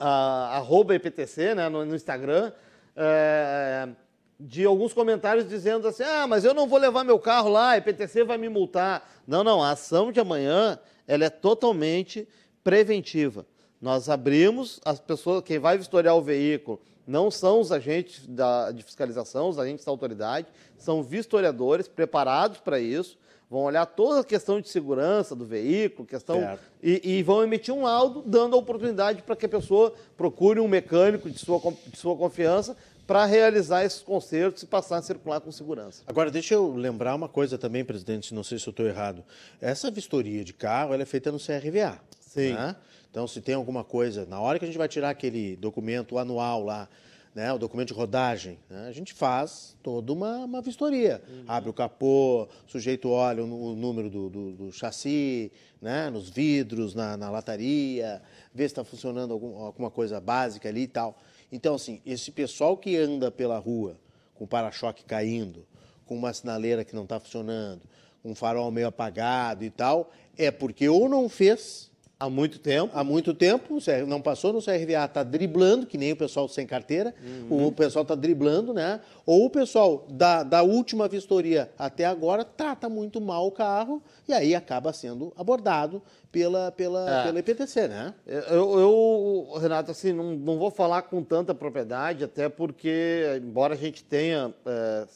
arroba EPTC, né, no, no Instagram. Uh, de alguns comentários dizendo assim: ah, mas eu não vou levar meu carro lá, a EPTC vai me multar. Não, não, a ação de amanhã ela é totalmente preventiva. Nós abrimos, as pessoas, quem vai vistoriar o veículo não são os agentes da, de fiscalização, os agentes da autoridade, são vistoriadores preparados para isso, vão olhar toda a questão de segurança do veículo, questão e, e, vão emitir um laudo dando a oportunidade para que a pessoa procure um mecânico de sua, de sua confiança para realizar esses concertos e passar a circular com segurança. Agora, deixa eu lembrar uma coisa também, presidente, não sei se eu estou errado. Essa vistoria de carro ela é feita no CRVA. Sim. Né? Então, se tem alguma coisa, na hora que a gente vai tirar aquele documento anual lá, né, o documento de rodagem, né, a gente faz toda uma, uma vistoria. Uhum. Abre o capô, o sujeito olha o, o número do, do, do, chassi, né, nos vidros, na, na lataria, vê se está funcionando algum, alguma coisa básica ali e tal. Então, assim, esse pessoal que anda pela rua com o para-choque caindo, com uma sinaleira que não está funcionando, com um farol meio apagado e tal, é porque ou não fez Há muito tempo. Há muito tempo, não passou no CRVA, está driblando, que nem o pessoal sem carteira, uhum. o pessoal está driblando, né? Ou o pessoal da, da última vistoria até agora trata muito mal o carro e aí acaba sendo abordado pela, pela, é. pela IPTC, né? Eu, eu, Renato, assim, não, não vou falar com tanta propriedade, até porque, embora a gente tenha. É,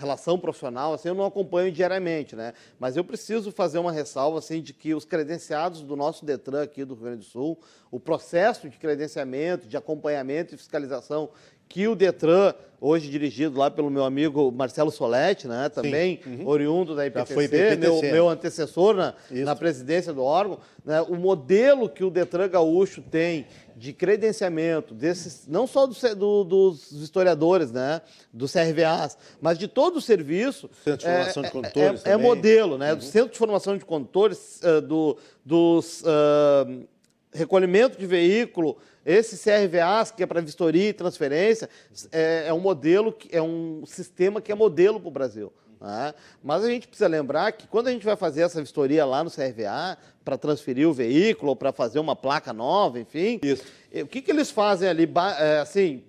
relação profissional, assim, eu não acompanho diariamente, né? Mas eu preciso fazer uma ressalva, assim, de que os credenciados do nosso Detran aqui do Rio Grande do Sul, o processo de credenciamento, de acompanhamento e fiscalização que o Detran, hoje dirigido lá pelo meu amigo Marcelo Soletti, né, também uhum. oriundo da IPTC, IPTC. Meu, meu antecessor na, na presidência do órgão, né, o modelo que o Detran Gaúcho tem de credenciamento desses, não só do, do, dos historiadores, né, dos CRVAs, mas de todo o serviço. Centro de Formação é, de Condutores. É, é, modelo, né? Uhum. Do Centro de Formação de Condutores, uh, do, dos uh, recolhimento de veículo, esse CRVAs, que é para vistoria e transferência, é, é um modelo, é um sistema que é modelo para o Brasil. Né? Mas a gente precisa lembrar que quando a gente vai fazer essa vistoria lá no CRVA, para transferir o veículo, ou para fazer uma placa nova, enfim, Isso. o que, que eles fazem ali, é, assim,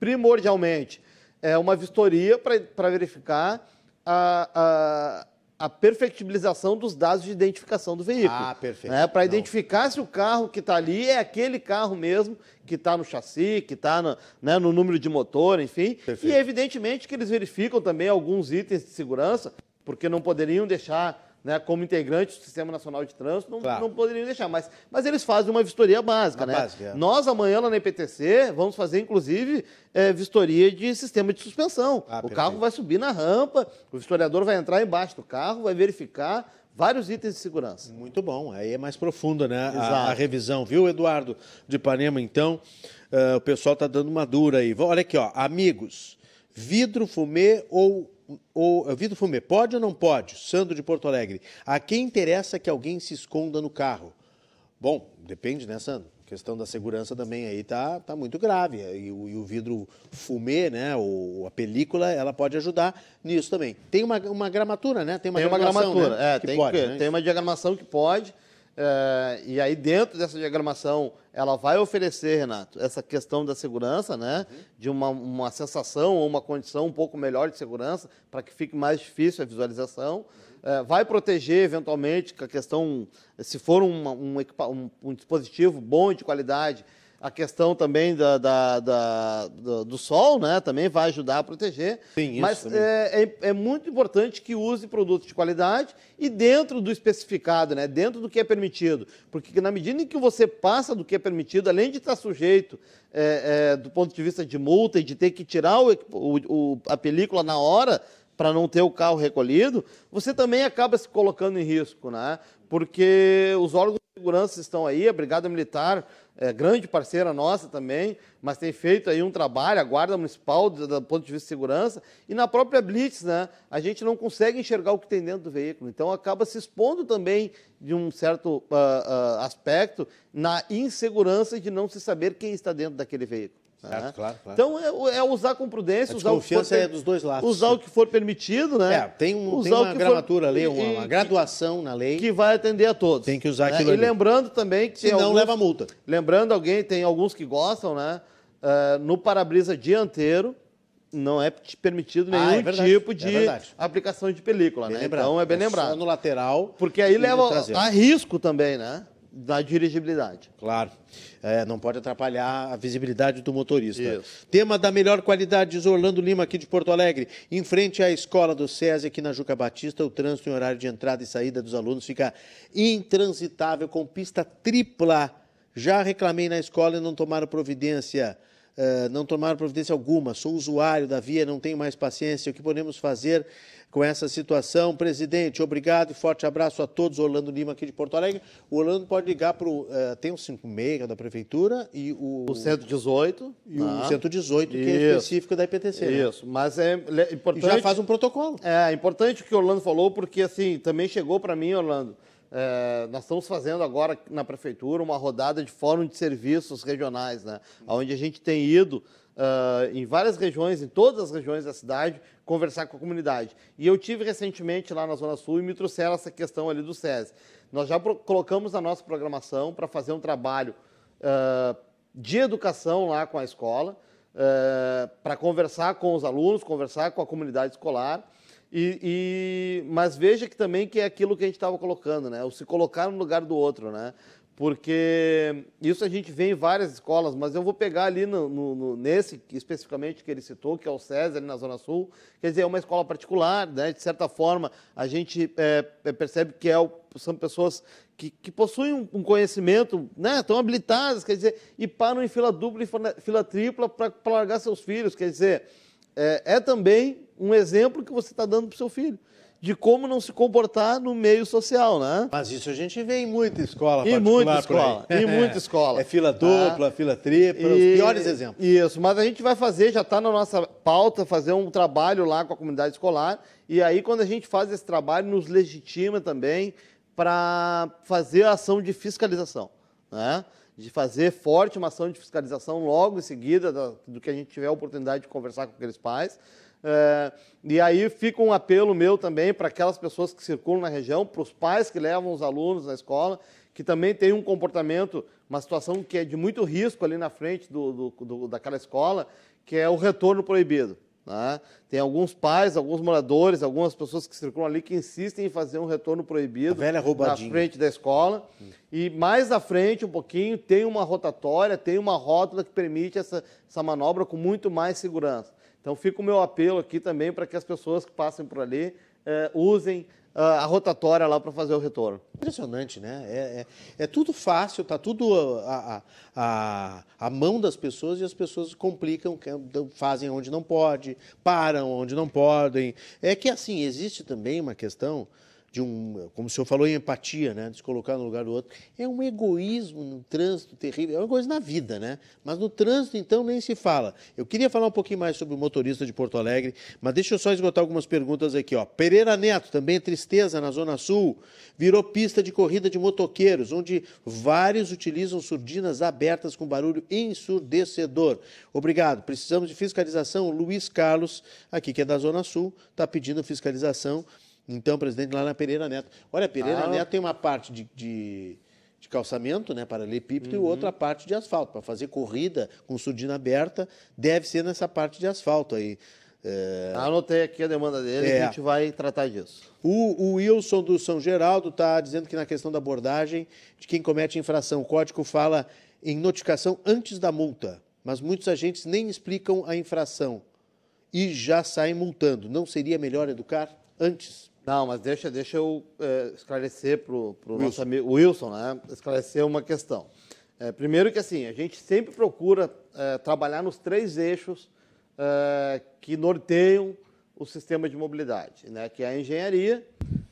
primordialmente? É uma vistoria para verificar a, a a perfectibilização dos dados de identificação do veículo. Ah, perfeito. Né? Para identificar se o carro que está ali é aquele carro mesmo que está no chassi, que está no, né, no número de motor, enfim. Perfeito. E evidentemente que eles verificam também alguns itens de segurança, porque não poderiam deixar né, como integrante do Sistema Nacional de Trânsito, não, claro. não poderiam deixar. Mas, mas eles fazem uma vistoria básica. né? Básica, é. Nós, amanhã, lá na IPTC, vamos fazer, inclusive, é, vistoria de sistema de suspensão. Ah, o perfeito. carro vai subir na rampa, o vistoriador vai entrar embaixo do carro, vai verificar vários itens de segurança. Muito bom. Aí é mais profunda né, a, a, revisão, viu, Eduardo de Ipanema? Então, uh, o pessoal está dando uma dura aí. Olha aqui, ó, amigos, vidro, fumê ou o Vitor Fumê, pode ou não pode? Sandro de Porto Alegre. A quem interessa que alguém se esconda no carro? Bom, depende, né, Sandro? A questão da segurança também aí tá, tá muito grave. E o, e o vidro fumê, né, ou a película, ela pode ajudar nisso também. Tem uma, uma gramatura, né? Tem uma, tem uma gramatura, né? é, que tem, pode, que, né? tem uma diagramação que pode. É, e aí, dentro dessa diagramação, ela vai oferecer, Renato, essa questão da segurança, né? Uhum. De uma, uma sensação ou uma condição um pouco melhor de segurança, para que fique mais difícil a visualização. É, vai proteger, eventualmente, a questão, se for um, um, um, um dispositivo bom e de qualidade, a questão também da, da, da, do, do, sol, né? Também vai ajudar a proteger. Sim, isso Mas é, é, é, muito importante que use produtos de qualidade e dentro do especificado, né? Dentro do que é permitido. Porque na medida em que você passa do que é permitido, além de estar sujeito é, é do ponto de vista de multa e de ter que tirar o, o, a película na hora para não ter o carro recolhido, você também acaba se colocando em risco, né? Porque os órgãos de segurança estão aí, a Brigada Militar é, grande parceira nossa também, mas tem feito aí um trabalho, a Guarda Municipal, do, do, ponto de vista de segurança, e na própria Blitz, né, a gente não consegue enxergar o que tem dentro do veículo. Então, acaba se expondo também de um certo uh, uh, aspecto na insegurança de não se saber quem está dentro daquele veículo. Certo, né? claro, claro. Então é, é, usar com prudência, a usar o que for, é dos dois lados. Usar o que for permitido, né? É, tem, um, tem uma gramatura ali, uma, uma, graduação na lei. Que vai atender a todos. Tem que usar né? aquilo E ali. lembrando também que. Se não, alguns, leva multa. Lembrando alguém, tem alguns que gostam, né? Uh, no para-brisa dianteiro, não é permitido nenhum ah, é verdade, tipo é de é aplicação de película, né? Então é bem é lembrado. Só no lateral. Porque aí leva a risco também, né? Da dirigibilidade. Claro. É, não pode atrapalhar a visibilidade do motorista. Isso. Tema da melhor qualidade, diz Orlando Lima, aqui de Porto Alegre. Em frente à escola do SESI, aqui na Juca Batista, o trânsito em horário de entrada e saída dos alunos fica intransitável, com pista tripla. Já reclamei na escola e não tomaram providência. Uh, não tomaram providência alguma. Sou usuário da via, não tenho mais paciência. O que podemos fazer com essa situação? Presidente, obrigado e forte abraço a todos. Orlando Lima aqui de Porto Alegre. O Orlando pode ligar para o. Uh, tem o 56 da Prefeitura e o. O 118. E o 118, que é específico da IPTC. Né? Isso, né? mas é importante. E já faz um protocolo. É, é importante o que o Orlando falou, porque assim, também chegou para mim, Orlando. É, nós estamos fazendo agora na prefeitura uma rodada de fórum de serviços regionais, né? onde a gente tem ido uh, em várias regiões, em todas as regiões da cidade, conversar com a comunidade. E eu tive recentemente lá na Zona Sul e me trouxeram essa questão ali do SESI. Nós já colocamos a nossa programação para fazer um trabalho uh, de educação lá com a escola, uh, para conversar com os alunos, conversar com a comunidade escolar e, e, mas veja que também que é aquilo que a gente estava colocando, né? O se colocar no lugar do outro, né? Porque isso a gente vê em várias escolas, mas eu vou pegar ali no, no, no, nesse especificamente que ele citou, que é o César, na Zona Sul. Quer dizer, é uma escola particular, né? De certa forma, a gente é, é percebe que é o, são pessoas que, que possuem um, um, conhecimento, né? Estão habilitadas, quer dizer, e param em fila dupla e fila tripla para largar seus filhos. Quer dizer, é, é também um exemplo que você está dando para o seu filho de como não se comportar no meio social, né? Mas isso a gente vê em muita escola Em muita escola, em muita escola. É fila dupla, ah, fila tripla, e, os piores exemplos. Isso, mas a gente vai fazer, já está na nossa pauta, fazer um trabalho lá com a comunidade escolar, e aí quando a gente faz esse trabalho, nos legitima também para fazer a ação de fiscalização, né? de fazer forte uma ação de fiscalização logo em seguida do, do que a gente tiver a oportunidade de conversar com aqueles pais, é, e aí fica um apelo meu também para aquelas pessoas que circulam na região, para os pais que levam os alunos na escola, que também tem um comportamento, uma situação que é de muito risco ali na frente do, do, do daquela escola, que é o retorno proibido. Né? Tem alguns pais, alguns moradores, algumas pessoas que circulam ali que insistem em fazer um retorno proibido na frente da escola. Hum. E mais à frente, um pouquinho, tem uma rotatória, tem uma rótula que permite essa, essa manobra com muito mais segurança. Então fica o meu apelo aqui também para que as pessoas que passem por ali é, usem uh, a rotatória lá para fazer o retorno. Impressionante, né? É, é, é tudo fácil, está tudo a, a, a, mão das pessoas e as pessoas complicam, fazem onde não pode, param onde não podem. É que assim, existe também uma questão de um, como o senhor falou, em empatia, né? de se colocar no lugar do outro. É um egoísmo no trânsito terrível, é uma coisa na vida, né? Mas no trânsito, então, nem se fala. Eu queria falar um pouquinho mais sobre o motorista de Porto Alegre, mas deixa eu só esgotar algumas perguntas aqui. Ó. Pereira Neto, também tristeza na Zona Sul, virou pista de corrida de motoqueiros, onde vários utilizam surdinas abertas com barulho ensurdecedor. Obrigado. Precisamos de fiscalização. Luiz Carlos, aqui que é da Zona Sul, está pedindo fiscalização então, presidente, lá na Pereira Neto. Olha, Pereira ah. Neto tem uma parte de, de, de calçamento, né, para lepípedo, uhum. e outra parte de asfalto. Para fazer corrida com surdina aberta, deve ser nessa parte de asfalto aí. É... Anotei aqui a demanda dele é. e a gente vai tratar disso. O, o Wilson do São Geraldo está dizendo que na questão da abordagem de quem comete infração, o código fala em notificação antes da multa, mas muitos agentes nem explicam a infração e já saem multando. Não seria melhor educar antes? Não, mas deixa, deixa eu é, esclarecer para o nosso amigo Wilson, né? esclarecer uma questão. É, primeiro que assim, a gente sempre procura é, trabalhar nos três eixos é, que norteiam o sistema de mobilidade, né? que é a engenharia,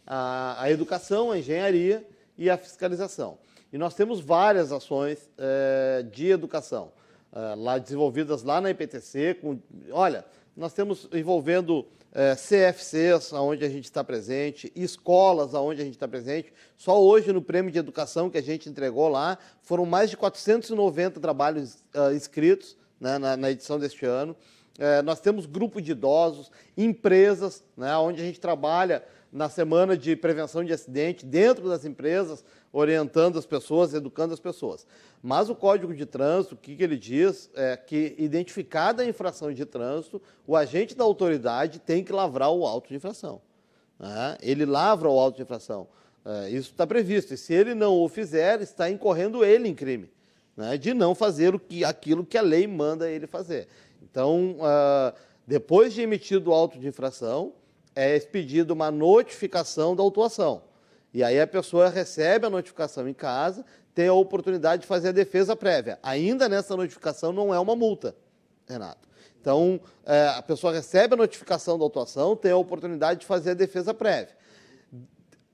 a, a educação, a engenharia e a fiscalização. E nós temos várias ações é, de educação é, lá desenvolvidas lá na IPTC. Com, olha, nós temos envolvendo é, CFCs, onde a gente está presente, escolas, onde a gente está presente. Só hoje, no prêmio de educação que a gente entregou lá, foram mais de 490 trabalhos uh, inscritos né, na, na, edição deste ano. É, nós temos grupo de idosos, empresas, né, onde a gente trabalha na semana de prevenção de acidente, dentro das empresas, orientando as pessoas, educando as pessoas. Mas o Código de Trânsito, o que, que ele diz é que, identificada a infração de trânsito, o agente da autoridade tem que lavrar o auto de infração. Né? Ele lavra o auto de infração. É, isso está previsto. E se ele não o fizer, está incorrendo ele em crime, né, de não fazer o que, aquilo que a lei manda ele fazer. Então, uh, depois de emitido o auto de infração, é expedida uma notificação da autuação. E aí a pessoa recebe a notificação em casa, tem a oportunidade de fazer a defesa prévia. Ainda nessa notificação não é uma multa, Renato. Então, é, a pessoa recebe a notificação da autuação, tem a oportunidade de fazer a defesa prévia.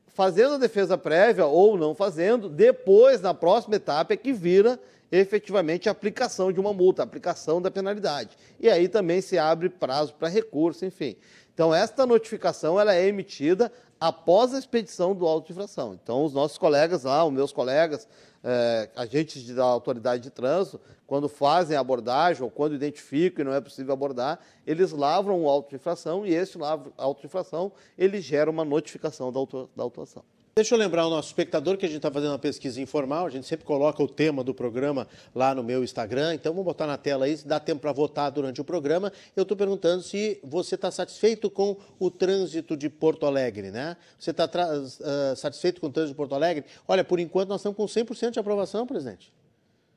Fazendo a defesa prévia ou não fazendo, depois, na próxima etapa, é que vira efetivamente a aplicação de uma multa, a aplicação da penalidade. E aí também se abre prazo para recurso, enfim. Então, esta notificação ela é emitida após a expedição do auto de infração. Então, os nossos colegas lá, os meus colegas, é, agentes da autoridade de trânsito, quando fazem a abordagem ou quando identificam e não é possível abordar, eles lavram o auto de infração e esse auto de infração ele gera uma notificação da, autuação. Deixa eu lembrar o nosso espectador que a gente está fazendo uma pesquisa informal, a gente sempre coloca o tema do programa lá no meu Instagram, então vamos botar na tela aí, se dá tempo para votar durante o programa. Eu estou perguntando se você está satisfeito com o trânsito de Porto Alegre, né? Você está uh, satisfeito com o trânsito de Porto Alegre? Olha, por enquanto nós estamos com 100% de aprovação, presidente.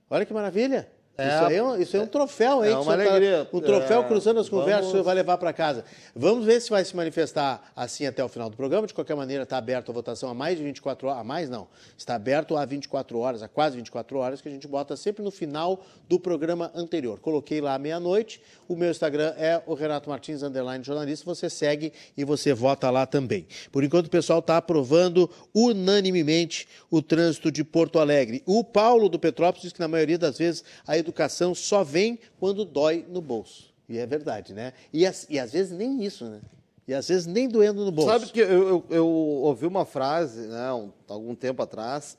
Olha que maravilha. É, isso, aí é um, isso é um troféu, hein? É uma alegria. Tá, um troféu é, cruzando as conversas, vamos... o senhor vai levar para casa. Vamos ver se vai se manifestar assim até o final do programa. De qualquer maneira, está aberto a votação há mais de 24 horas. A mais não. Está aberto há 24 horas, há quase 24 horas, que a gente bota sempre no final do programa anterior. Coloquei lá meia-noite. O meu Instagram é o Renato Martins, underline jornalista. Você segue e você vota lá também. Por enquanto, o pessoal está aprovando unanimemente o trânsito de Porto Alegre. O Paulo do Petrópolis diz que, na maioria das vezes, a educação só vem quando dói no bolso. E é verdade, né? E, e às vezes nem isso, né? E às vezes nem doendo no bolso. Sabe que eu, eu, eu ouvi uma frase, né, um, algum tempo atrás,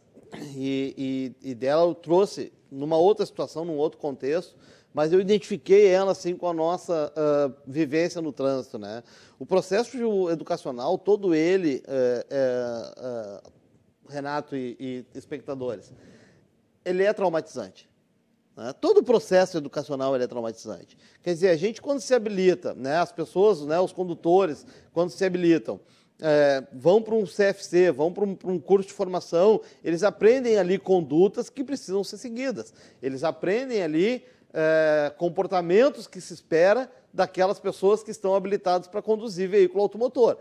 e, e, e, dela eu trouxe numa outra situação, num outro contexto, mas eu identifiquei ela assim com a nossa uh, vivência no trânsito, né? O processo educacional, todo ele, uh, uh, Renato e, e espectadores, ele é traumatizante. Né? Todo o processo educacional é traumatizante. Quer dizer, a gente, quando se habilita, né, as pessoas, né, os condutores, quando se habilitam, é, vão para um CFC, vão para um, um, curso de formação, eles aprendem ali condutas que precisam ser seguidas. Eles aprendem ali é, comportamentos que se espera daquelas pessoas que estão habilitadas para conduzir veículo automotor.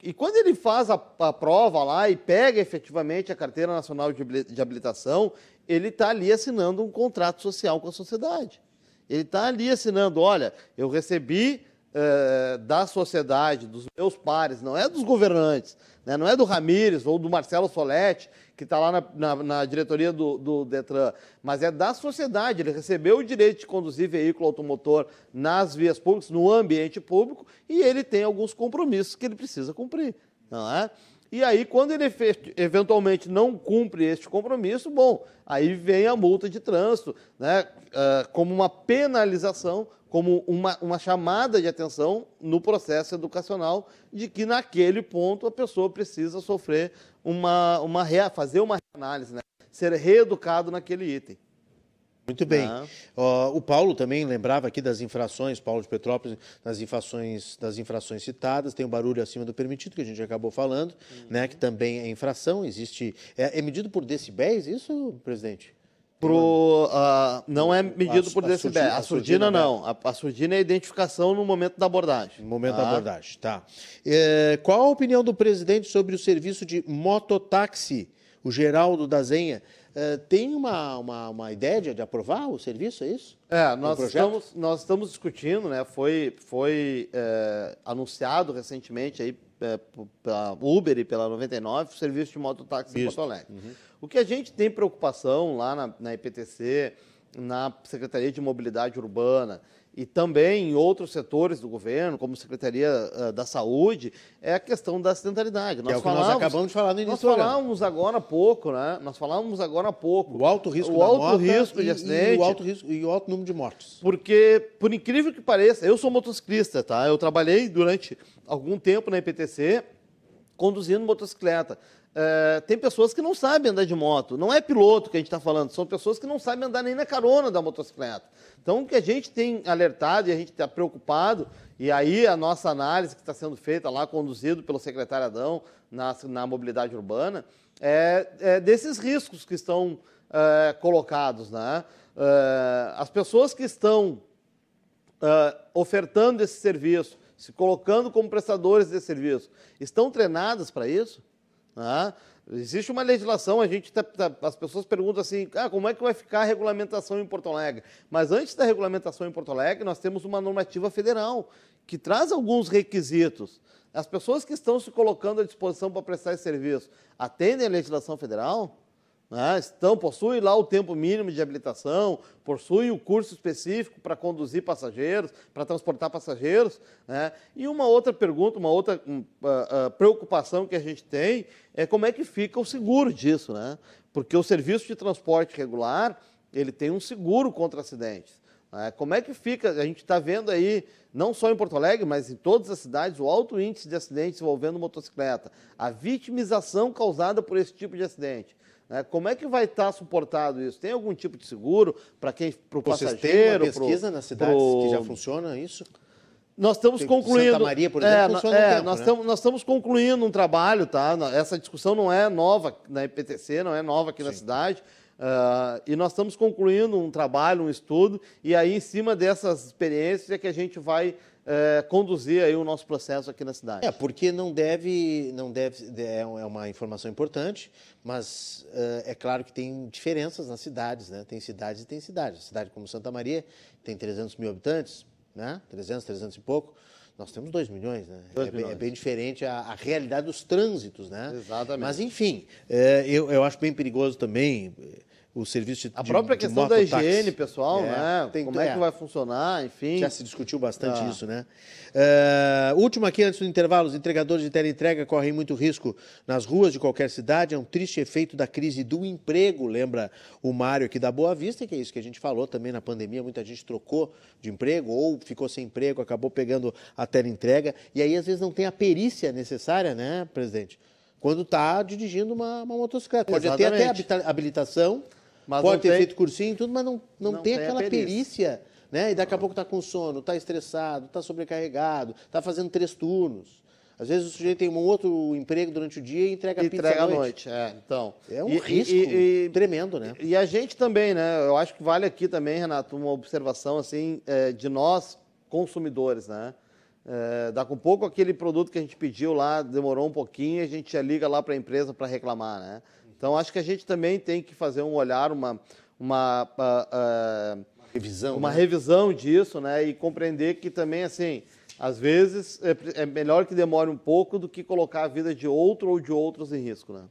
E quando ele faz a, a, prova lá e pega efetivamente a Carteira Nacional de, de Habilitação, ele está ali assinando um contrato social com a sociedade. Ele está ali assinando: olha, eu recebi eh, da sociedade, dos meus pares, não é dos governantes, né, não é do Ramires ou do Marcelo Soletti, que está lá na, na, na diretoria do, do, Detran, mas é da sociedade. Ele recebeu o direito de conduzir veículo automotor nas vias públicas, no ambiente público, e ele tem alguns compromissos que ele precisa cumprir. Não é? E aí, quando ele eventualmente não cumpre este compromisso, bom, aí vem a multa de trânsito, né, uh, como uma penalização, como uma, uma chamada de atenção no processo educacional de que naquele ponto a pessoa precisa sofrer uma, uma fazer uma reanálise, né, ser reeducado naquele item. Muito bem. Uh, o Paulo também lembrava aqui das infrações, Paulo de Petrópolis, das infrações, das infrações citadas, tem o barulho acima do permitido, que a gente acabou falando, uhum. né, que também é infração, existe. É, é medido por decibéis isso, presidente? Pro, uh, não é medido a, por decibéis. A, surdina, não. A, a, surdina é a identificação no momento da abordagem. No momento tá? da abordagem, tá. É, qual a opinião do presidente sobre o serviço de mototáxi? O Geraldo Dazenha eh, tem uma, uma, uma, ideia de, de, aprovar o serviço, é isso? É, nós, estamos, nós estamos discutindo, né? Foi, foi é, anunciado recentemente aí é, pela Uber e pela 99 o serviço de mototáxi em Porto Alegre. Uhum. O que a gente tem preocupação lá na, na IPTC, na Secretaria de Mobilidade Urbana, e também em outros setores do governo, como Secretaria uh, da Saúde, é a questão da acidentalidade. Nós, é falamos, nós acabamos de falar no início Nós falamos agora há pouco, né? Nós falamos agora há pouco. O alto risco o alto risco de acidente. E o alto risco e o alto número de mortes. Porque, por incrível que pareça, eu sou motociclista, tá? Eu trabalhei durante algum tempo na IPTC conduzindo motocicleta. É, tem pessoas que não sabem andar de moto. Não é piloto que a gente está falando, são pessoas que não sabem andar nem na carona da motocicleta. Então, o que a gente tem alertado e a gente está preocupado, e aí a nossa análise que está sendo feita lá, conduzido pelo secretário Adão na, na mobilidade urbana, é, é desses riscos que estão é, colocados. Né? É, as pessoas que estão ofertando esse serviço, se colocando como prestadores desse serviço, estão treinadas para isso? Né? Existe uma legislação, a gente tá, tá, as pessoas perguntam assim, ah, como é que vai ficar a regulamentação em Porto Alegre? Mas antes da regulamentação em Porto Alegre, nós temos uma normativa federal que traz alguns requisitos. As pessoas que estão se colocando à disposição para prestar esse serviço atendem a legislação federal? Né? Estão, possuem lá o tempo mínimo de habilitação, possuem o curso específico para conduzir passageiros, para transportar passageiros. Né? E uma outra pergunta, uma outra uh, uh, preocupação que a gente tem é como é que fica o seguro disso, né? Porque o serviço de transporte regular ele tem um seguro contra acidentes. Né? Como é que fica? A gente está vendo aí, não só em Porto Alegre, mas em todas as cidades, o alto índice de acidentes envolvendo motocicleta, a vitimização causada por esse tipo de acidente. Né? Como é que vai estar suportado isso? Tem algum tipo de seguro para quem, para o passageiro? Tem uma pesquisa pro, nas cidades pro... que já funciona isso? Nós estamos Tem, concluindo. Santa Maria, por exemplo, é, funciona é, tempo, nós, né? estamos, nós estamos concluindo um trabalho, tá? Essa discussão não é nova na IPTC, não é nova aqui Sim. na cidade. Uh, e nós estamos concluindo um trabalho, um estudo, e aí, em cima dessas experiências, é que a gente vai é, conduzir aí o nosso processo aqui na cidade. É, porque não deve, não deve, é, é uma informação importante, mas uh, é claro que tem diferenças nas cidades, né? Tem cidades e tem cidades. Cidade como Santa Maria tem 300 mil habitantes, né? 300, 300 e pouco. Nós temos 2 milhões, né? Dois é, milhões. Bem, é, bem, diferente a, a, realidade dos trânsitos, né? Exatamente. Mas, enfim, é, eu, eu acho bem perigoso também o serviço de A própria de, questão de da higiene, pessoal, é, né? Tem, Como é, é que vai funcionar, enfim. Já se discutiu bastante ah. isso, né? Uh, último aqui, antes do intervalo, os entregadores de teleentrega correm muito risco nas ruas de qualquer cidade. É um triste efeito da crise do emprego, lembra o Mário aqui da Boa Vista, que é isso que a gente falou também na pandemia. Muita gente trocou de emprego ou ficou sem emprego, acabou pegando a teleentrega. E aí, às vezes, não tem a perícia necessária, né, presidente? Quando está dirigindo uma, uma motocicleta. Pode Exatamente. ter até habilitação mas Pode ter tem... feito cursinho e tudo, mas não, não, não tem, tem, aquela perícia. perícia. Né? E daqui a pouco está com sono, está estressado, está sobrecarregado, está fazendo três turnos. Às vezes o sujeito tem um outro emprego durante o dia e entrega a pizza entrega à noite. noite. É, então. É um e, risco e, e, tremendo, né? E a gente também, né? Eu acho que vale aqui também, Renato, uma observação assim é, de nós consumidores, né? É, dá com pouco aquele produto que a gente pediu lá, demorou um pouquinho, a gente já liga lá para a empresa para reclamar, né? Então, acho que a gente também tem que fazer um olhar, uma, uma, uh, uh, revisão, uma né? revisão disso, né? E compreender que também, assim, às vezes é, é melhor que demore um pouco do que colocar a vida de outro ou de outros em risco, né?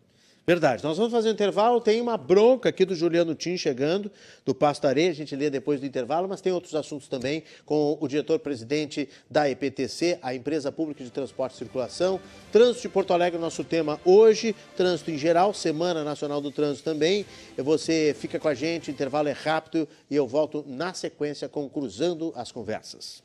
Verdade. Nós vamos fazer um intervalo. Tem uma bronca aqui do Juliano Tim chegando, do Pasto Areia. A gente lê depois do intervalo, mas tem outros assuntos também com o diretor-presidente da EPTC, a Empresa Pública de Transporte e Circulação. Trânsito de Porto Alegre, nosso tema hoje. Trânsito em geral, Semana Nacional do Trânsito também. Você fica com a gente, o intervalo é rápido e eu volto na sequência com Cruzando as Conversas.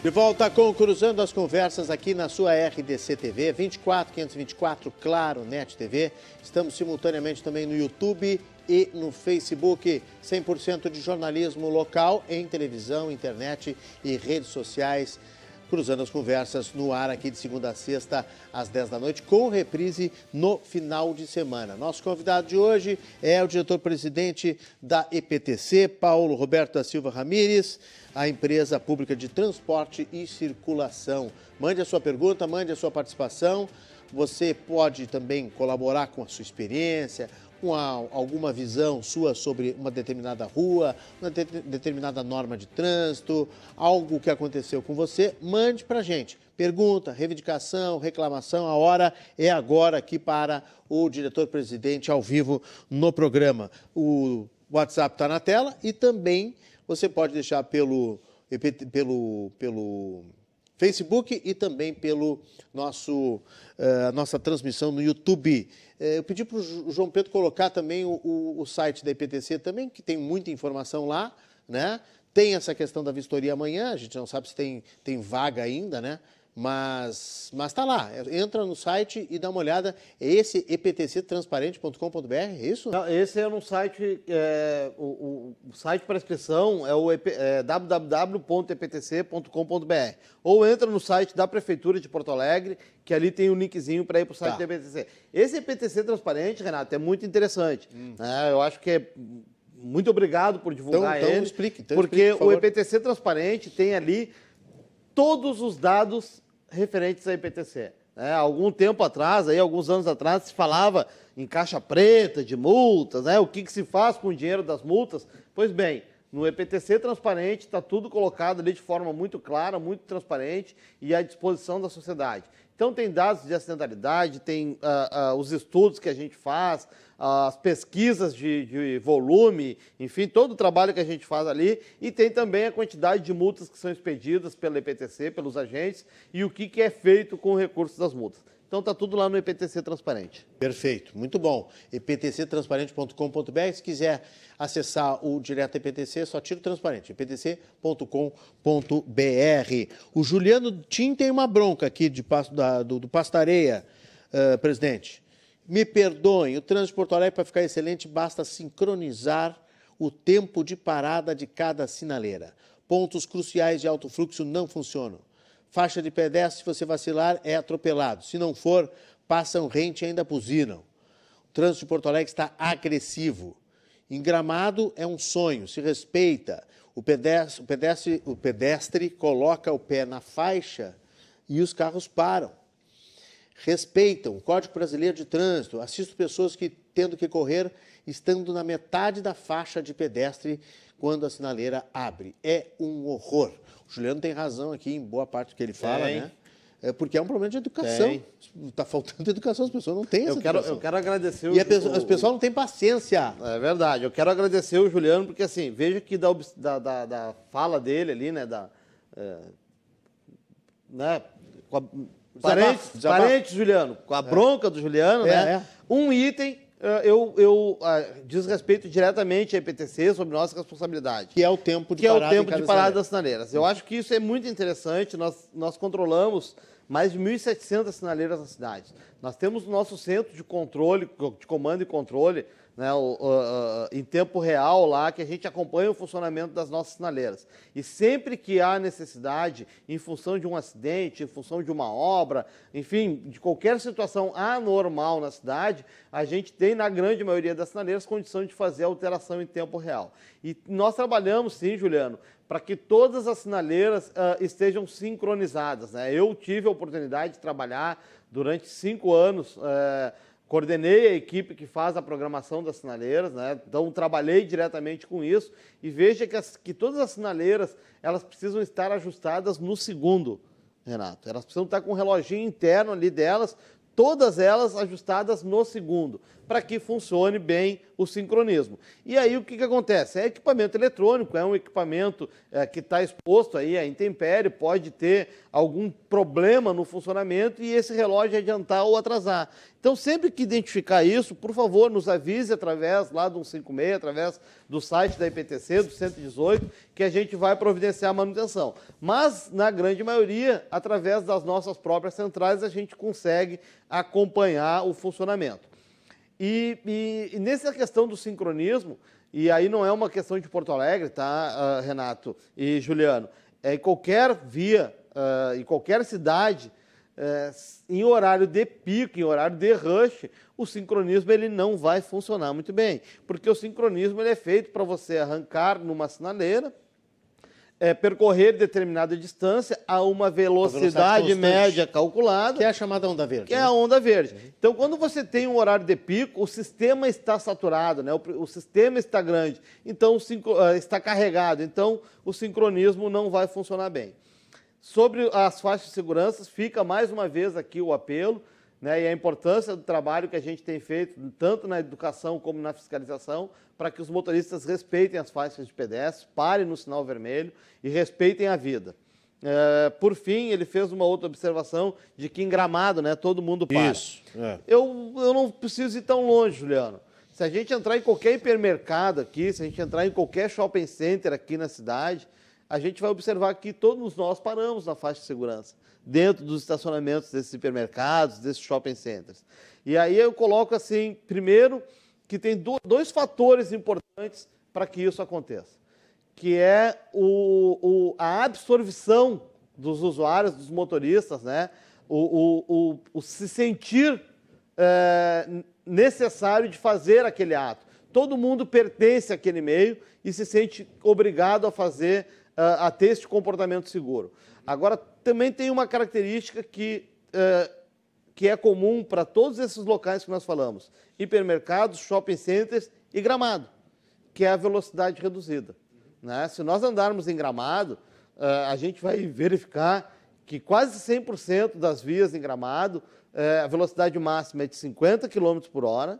De volta com Cruzando as Conversas aqui na sua RDC TV, 24 524, claro, NET TV. Estamos simultaneamente também no YouTube e no Facebook. 100% de jornalismo local em televisão, internet e redes sociais. Cruzando as Conversas no ar aqui de segunda a sexta, às 10 da noite, com reprise no final de semana. Nosso convidado de hoje é o diretor-presidente da EPTC, Paulo Roberto da Silva Ramires a empresa pública de transporte e circulação. Mande a sua pergunta, mande a sua participação. Você pode também colaborar com a sua experiência, com a, alguma visão sua sobre uma determinada rua, uma de, determinada norma de trânsito, algo que aconteceu com você, mande para a gente. Pergunta, reivindicação, reclamação, a hora é agora aqui para o diretor-presidente ao vivo no programa. O WhatsApp está na tela e também você pode deixar pelo, pelo, pelo Facebook e também pelo nosso uh, nossa transmissão no YouTube. Uh, eu pedi para o João Pedro colocar também o, o, o, site da IPTC também, que tem muita informação lá, né? Tem essa questão da vistoria amanhã, a gente não sabe se tem, tem vaga ainda, né? Mas, mas tá lá, entra no site e dá uma olhada. É esse eptctransparente.com.br, é isso? Esse é no site, é, o, o, site para inscrição é o é, www.eptc.com.br. Ou entra no site da Prefeitura de Porto Alegre, que ali tem um linkzinho para ir para o site tá. da EPTC. Esse EPTC Transparente, Renato, é muito interessante. Hum. É, eu acho que é muito obrigado por divulgar então, então, ele. Explique, então porque explique, por o EPTC Transparente tem ali todos os dados referentes à IPTC. É, algum tempo atrás, aí, alguns anos atrás, se falava em caixa preta de multas, né? o que, que se faz com o dinheiro das multas. Pois bem, no EPTC transparente está tudo colocado ali de forma muito clara, muito transparente e à disposição da sociedade. Então tem dados de acidentalidade, tem uh, uh, os estudos que a gente faz, as pesquisas de, de, volume, enfim, todo o trabalho que a gente faz ali, e tem também a quantidade de multas que são expedidas pela EPTC, pelos agentes, e o que, que é feito com o recurso das multas. Então está tudo lá no EPTC Transparente. Perfeito, muito bom. eptctransparente.com.br. Se quiser acessar o direto EPTC, só tira o transparente, eptc.com.br. O Juliano Tim tem uma bronca aqui de, da, do, do Pastareia, uh, presidente. Me perdoem, o trânsito de Porto Alegre, para ficar excelente, basta sincronizar o tempo de parada de cada sinaleira. Pontos cruciais de alto fluxo não funcionam. Faixa de pedestre, se você vacilar, é atropelado. Se não for, passam rente e ainda buzinam. O trânsito de Porto Alegre está agressivo. Em Gramado é um sonho, se respeita. O pedestre, o pedestre, o pedestre coloca o pé na faixa e os carros param respeitam o Código Brasileiro de Trânsito. Assisto pessoas que, tendo que correr, estando na metade da faixa de pedestre quando a sinaleira abre. É um horror. O Juliano tem razão aqui em boa parte do que ele fala, tem. né? É porque é um problema de educação. Está faltando educação, as pessoas não têm essa eu quero, educação. Eu quero agradecer o E pessoa, as pessoas não têm paciência. É verdade. Eu quero agradecer o Juliano, porque assim, veja que da, da, da fala dele ali, né? Da, é, né Parentes, Desabafo. parentes, Juliano, com a é. bronca do Juliano, é, né? É. Um item eu, eu uh, diz respeito diretamente à EPTC sobre nossa responsabilidade. Que é o tempo de que parada, é o tempo de parada das sinaleiras. Eu acho que isso é muito interessante. Nós, nós controlamos mais de 1.700 sinaleiras na cidade. Nós temos o nosso centro de controle, de comando e controle, né, o, o, em tempo real lá, que a gente acompanha o funcionamento das nossas sinaleiras. E sempre que há necessidade, em função de um acidente, em função de uma obra, enfim, de qualquer situação anormal na cidade, a gente tem, na grande maioria das sinaleiras, condição de fazer alteração em tempo real. E nós trabalhamos, sim, Juliano, para que todas as sinaleiras uh, estejam sincronizadas. Né? Eu tive a oportunidade de trabalhar durante cinco anos. Uh, coordenei a equipe que faz a programação das sinaleiras, né? então trabalhei diretamente com isso e veja que, as, que todas as sinaleiras elas precisam estar ajustadas no segundo, Renato. Elas precisam estar com um reloginho interno ali delas, todas elas ajustadas no segundo, para que funcione bem o sincronismo. E aí o que, que acontece? É equipamento eletrônico, é um equipamento é, que está exposto aí à intempérie, pode ter algum problema no funcionamento e esse relógio adiantar ou atrasar. Então, sempre que identificar isso, por favor, nos avise através lá do 156, através do site da IPTC, do 118, que a gente vai providenciar a manutenção. Mas, na grande maioria, através das nossas próprias centrais, a gente consegue acompanhar o funcionamento. E, e, e nessa questão do sincronismo, e aí não é uma questão de Porto Alegre, tá, uh, Renato e Juliano? É em qualquer via, uh, em qualquer cidade, uh, em horário de pico, em horário de rush, o sincronismo ele não vai funcionar muito bem. Porque o sincronismo ele é feito para você arrancar numa sinaleira, é, percorrer determinada distância a uma velocidade, velocidade média calculada. Que é a chamada onda verde. Que né? é a onda verde. Então, quando você tem um horário de pico, o sistema está saturado, né? o, o sistema está grande, então uh, está carregado, então o sincronismo não vai funcionar bem. Sobre as faixas de segurança, fica mais uma vez aqui o apelo né, e a importância do trabalho que a gente tem feito, tanto na educação como na fiscalização, para que os motoristas respeitem as faixas de pedestre, parem no sinal vermelho e respeitem a vida. É, por fim, ele fez uma outra observação de que em Gramado, né, todo mundo para. Isso. É. Eu, eu não preciso ir tão longe, Juliano. Se a gente entrar em qualquer hipermercado aqui, se a gente entrar em qualquer shopping center aqui na cidade, a gente vai observar que todos nós paramos na faixa de segurança, dentro dos estacionamentos desses hipermercados, desses shopping centers. E aí eu coloco assim, primeiro, que tem dois fatores importantes para que isso aconteça, que é o, o, a absorção dos usuários, dos motoristas, né? o, o, o se sentir é, necessário de fazer aquele ato. Todo mundo pertence àquele meio e se sente obrigado a fazer, uh, a ter este comportamento seguro. Agora, também tem uma característica que, uh, que é comum para todos esses locais que nós falamos: hipermercados, shopping centers e gramado, que é a velocidade reduzida. Né? Se nós andarmos em gramado, uh, a gente vai verificar que quase 100% das vias em gramado é, a velocidade máxima é de 50 km por hora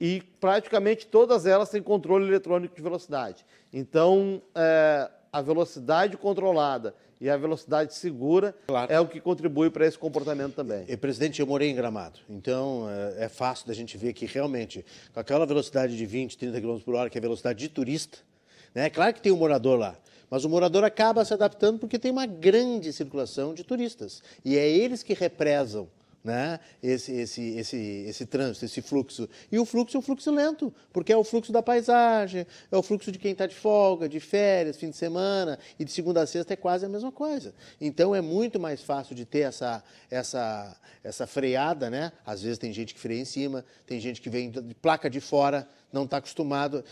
e praticamente todas elas têm controle eletrônico de velocidade. Então, é, a velocidade controlada e a velocidade segura claro. é o que contribui para esse comportamento também. E, presidente, eu morei em Gramado, então é, é fácil da gente ver que realmente, com aquela velocidade de 20, 30 km por hora, que é a velocidade de turista, né? É claro que tem um morador lá, mas o morador acaba se adaptando porque tem uma grande circulação de turistas. E é eles que represam né? esse, esse, esse, esse trânsito, esse fluxo. E o fluxo é um fluxo lento, porque é o fluxo da paisagem, é o fluxo de quem está de folga, de férias, fim de semana, e de segunda a sexta é quase a mesma coisa. Então é muito mais fácil de ter essa, essa, essa freada, né? Às vezes tem gente que freia em cima, tem gente que vem de placa de fora, não está acostumado.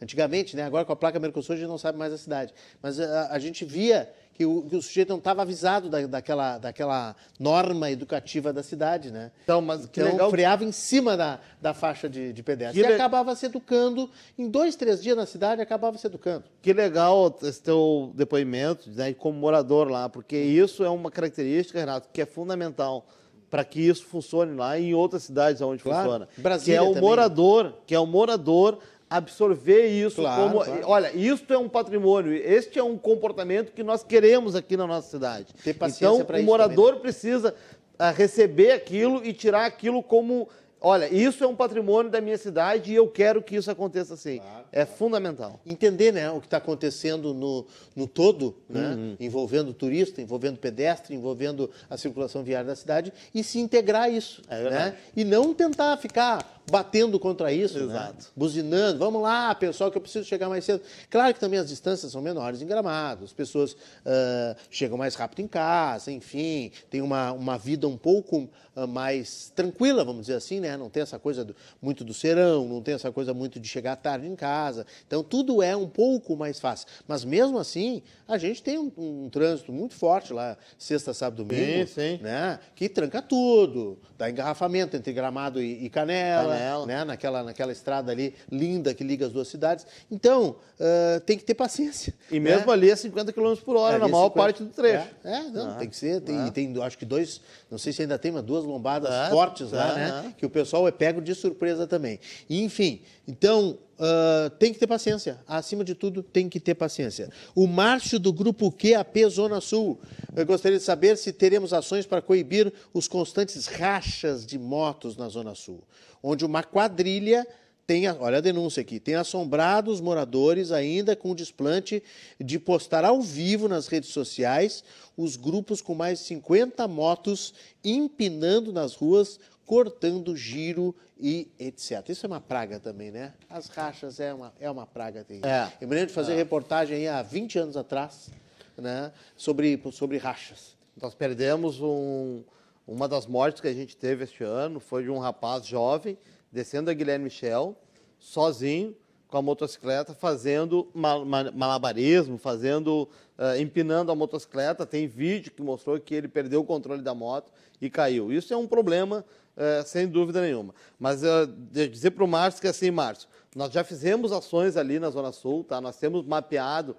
Antigamente, né? agora com a placa Mercosul a gente não sabe mais a cidade, mas a, a gente via que o, que o sujeito não estava avisado da, daquela, daquela norma educativa da cidade, né? Então, mas que então, legal... freava em cima da, da faixa de, de pedestre. Que e le... acabava se educando, em dois, três dias na cidade, acabava se educando. Que legal esse teu depoimento, né, como morador lá, porque isso é uma característica, Renato, que é fundamental para que isso funcione lá e em outras cidades onde claro. funciona. Brasília que é o também. morador, que é o morador absorver isso claro, como. Claro. Olha, isso é um patrimônio, este é um comportamento que nós queremos aqui na nossa cidade. Ter paciência então, o morador também, né? precisa uh, receber aquilo e tirar aquilo como. Olha, isso é um patrimônio da minha cidade e eu quero que isso aconteça assim. Claro, é fundamental. Entender né, o que está acontecendo no, no todo, né, uhum. envolvendo turista, envolvendo pedestre, envolvendo a circulação viária da cidade e se integrar isso. É né? E não tentar ficar batendo contra isso, né? Exato. Né? buzinando, vamos lá, pessoal, que eu preciso chegar mais cedo. Claro que também as distâncias são menores em Gramado, as pessoas uh, chegam mais rápido em casa, enfim, tem uma, uma vida um pouco uh, mais tranquila, vamos dizer assim, né? Não tem essa coisa do, muito do serão, não tem essa coisa muito de chegar tarde em casa. Então, tudo é um pouco mais fácil. Mas mesmo assim, a gente tem um, um trânsito muito forte lá, sexta, sábado, domingo, sim, sim. né? Que tranca tudo, dá engarrafamento entre Gramado e, e Canela, Canela. Né? Naquela, naquela estrada ali linda que liga as duas cidades. Então, uh, tem que ter paciência. E né? mesmo ali é 50 km por hora, é, na maior 50... parte do trecho. É, é não, ah, tem que ser. Tem, ah. tem, acho que dois, não sei se ainda tem, mas duas lombadas ah, fortes lá, né? Que o pessoal é pego de surpresa também. E, enfim, então, Uh, tem que ter paciência. Acima de tudo, tem que ter paciência. O Márcio do Grupo QAP Zona Sul. Eu gostaria de saber se teremos ações para coibir os constantes rachas de motos na Zona Sul onde uma quadrilha tem, olha a denúncia aqui, tem assombrado os moradores ainda com o desplante de postar ao vivo nas redes sociais os grupos com mais de 50 motos empinando nas ruas, cortando giro e etc. Isso é uma praga também, né? As rachas é uma, é uma praga. Tem. É. Eu me lembro de fazer é. reportagem aí há 20 anos atrás né, sobre, sobre rachas. Nós perdemos um, uma das mortes que a gente teve este ano foi de um rapaz jovem descendo a Guilherme Michel, sozinho, com a motocicleta, fazendo malabarismo, fazendo, uh, empinando a motocicleta. Tem vídeo que mostrou que ele perdeu o controle da moto e caiu. Isso é um problema, uh, sem dúvida nenhuma. Mas uh, dizer para o Márcio que é assim, Márcio, nós já fizemos ações ali na Zona Sul, tá? nós temos mapeado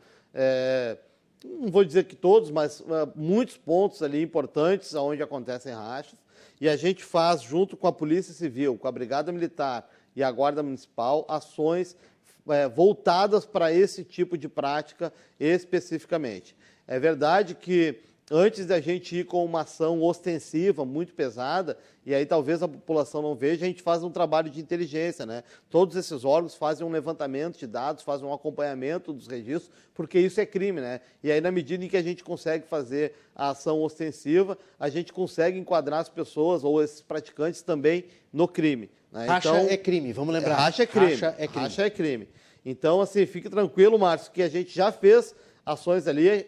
não vou dizer que todos, mas uh, muitos pontos ali importantes onde acontecem rachas. E a gente faz, junto com a Polícia Civil, com a Brigada Militar e a Guarda Municipal, ações uh, voltadas para esse tipo de prática especificamente. É verdade que antes da gente ir com uma ação ostensiva, muito pesada, e aí talvez a população não veja, a gente faz um trabalho de inteligência, né? Todos esses órgãos fazem um levantamento de dados, fazem um acompanhamento dos registros, porque isso é crime, né? E aí, na medida em que a gente consegue fazer a ação ostensiva, a gente consegue enquadrar as pessoas ou esses praticantes também no crime. Né? Racha então, é crime, vamos lembrar. Racha é crime. Racha é crime. Racha é crime. Então, assim, fique tranquilo, Márcio, que a gente já fez ações ali,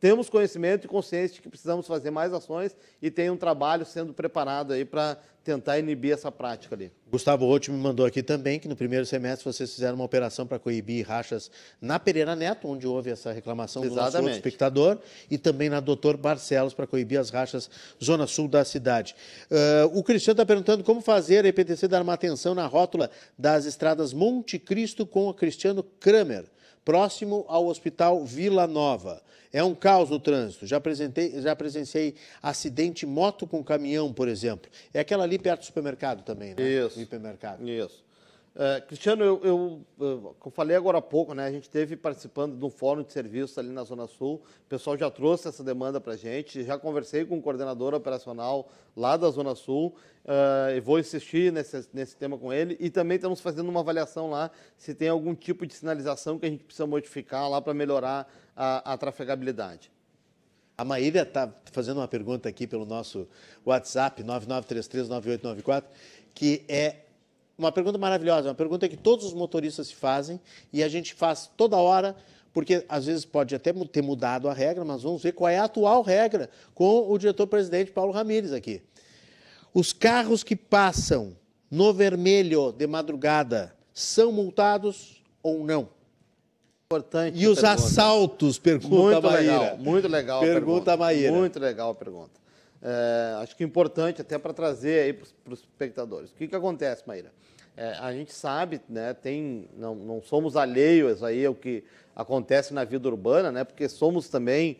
temos conhecimento e consciência de que precisamos fazer mais ações e tem um trabalho sendo preparado aí para tentar inibir essa prática ali. Gustavo Rotti me mandou aqui também que no primeiro semestre vocês fizeram uma operação para coibir rachas na Pereira Neto, onde houve essa reclamação Exatamente. do nosso espectador, e também na Doutor Barcelos para coibir as rachas zona sul da cidade. Uh, o Cristiano está perguntando como fazer a EPTC dar uma atenção na rótula das estradas Monte Cristo com o Cristiano Kramer próximo ao Hospital Vila Nova. É um caos no trânsito. Já, apresentei, já presenciei acidente moto com caminhão, por exemplo. É aquela ali perto do supermercado também, né? Isso. O hipermercado. Isso. É, Cristiano, eu, eu, eu, eu, falei agora há pouco, né? A gente esteve participando de um fórum de serviços ali na Zona Sul. O pessoal já trouxe essa demanda para a gente. Já conversei com o coordenador operacional lá da Zona Sul. Uh, e vou insistir nesse, nesse tema com ele. E também estamos fazendo uma avaliação lá se tem algum tipo de sinalização que a gente precisa modificar lá para melhorar a, a trafegabilidade. A Maíra está fazendo uma pergunta aqui pelo nosso WhatsApp, 99339894, que é uma pergunta maravilhosa, uma pergunta que todos os motoristas se fazem e a gente faz toda hora, porque às vezes pode até ter mudado a regra, mas vamos ver qual é a atual regra com o diretor-presidente Paulo Ramires aqui. Os carros que passam no vermelho de madrugada são multados ou não? Importante. E os pergunta. assaltos, pergunta muito a Maíra. Legal, muito legal. Pergunta, pergunta a Maíra. Muito legal a pergunta. É, acho que é importante até para trazer aí para os espectadores. O que, que acontece, Maíra? É, a gente sabe, né, tem, não, não somos alheios aí ao que acontece na vida urbana, né, porque somos também,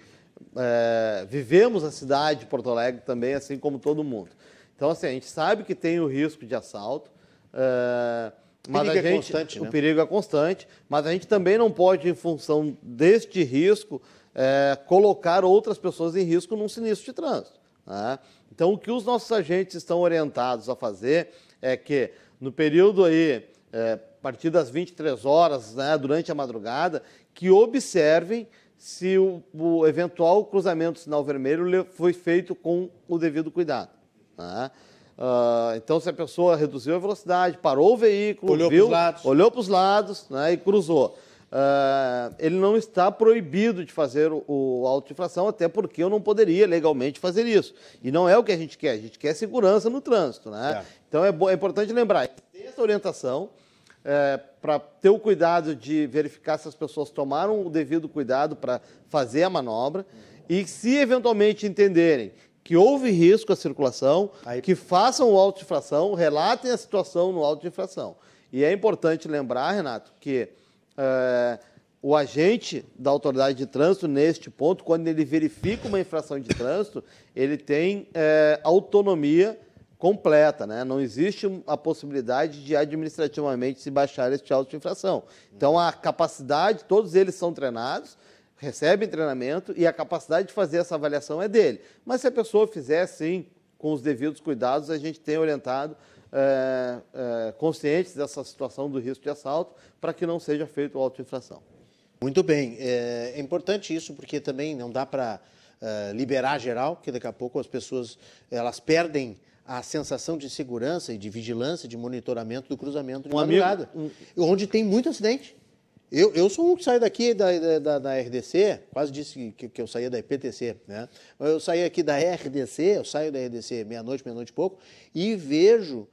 é, vivemos a cidade de Porto Alegre também, assim como todo mundo. Então, assim, a gente sabe que tem o risco de assalto, é, mas a é gente, é constante, né? o perigo é constante, mas a gente também não pode, em função deste risco, é, colocar outras pessoas em risco num sinistro de trânsito. Né? Então, o que os nossos agentes estão orientados a fazer é que no período aí, é, a partir das 23 horas, né, durante a madrugada, que observem se o, o, eventual cruzamento do sinal vermelho foi feito com o devido cuidado. Né? Uh, então, se a pessoa reduziu a velocidade, parou o veículo, olhou para os lados né, e cruzou. Uh, ele não está proibido de fazer o, o auto-infração, até porque eu não poderia legalmente fazer isso. E não é o que a gente quer, a gente quer segurança no trânsito. Né? É. Então é, é, importante lembrar, tem essa orientação é, para ter o cuidado de verificar se as pessoas tomaram o devido cuidado para fazer a manobra e se eventualmente entenderem que houve risco à circulação, Aí... que façam o auto-infração, relatem a situação no auto-infração. E é importante lembrar, Renato, que é, o agente da autoridade de trânsito, neste ponto, quando ele verifica uma infração de trânsito, ele tem é, autonomia completa, né? Não existe a possibilidade de administrativamente se baixar este auto de infração. Então, a capacidade, todos eles são treinados, recebem treinamento e a capacidade de fazer essa avaliação é dele. Mas se a pessoa fizer, sim, com os devidos cuidados, a gente tem orientado é, é, conscientes dessa situação do risco de assalto para que não seja feito auto-infração. Muito bem. É, é, importante isso porque também não dá para é, liberar geral, porque daqui a pouco as pessoas elas perdem a sensação de segurança e de vigilância, de monitoramento do cruzamento de um madrugada, amigo, onde tem muito acidente. Eu, eu sou um que saio daqui da, da, da RDC, quase disse que, que eu saía da IPTC, né? Mas eu saí aqui da RDC, eu saio da RDC meia-noite, meia-noite e pouco, e vejo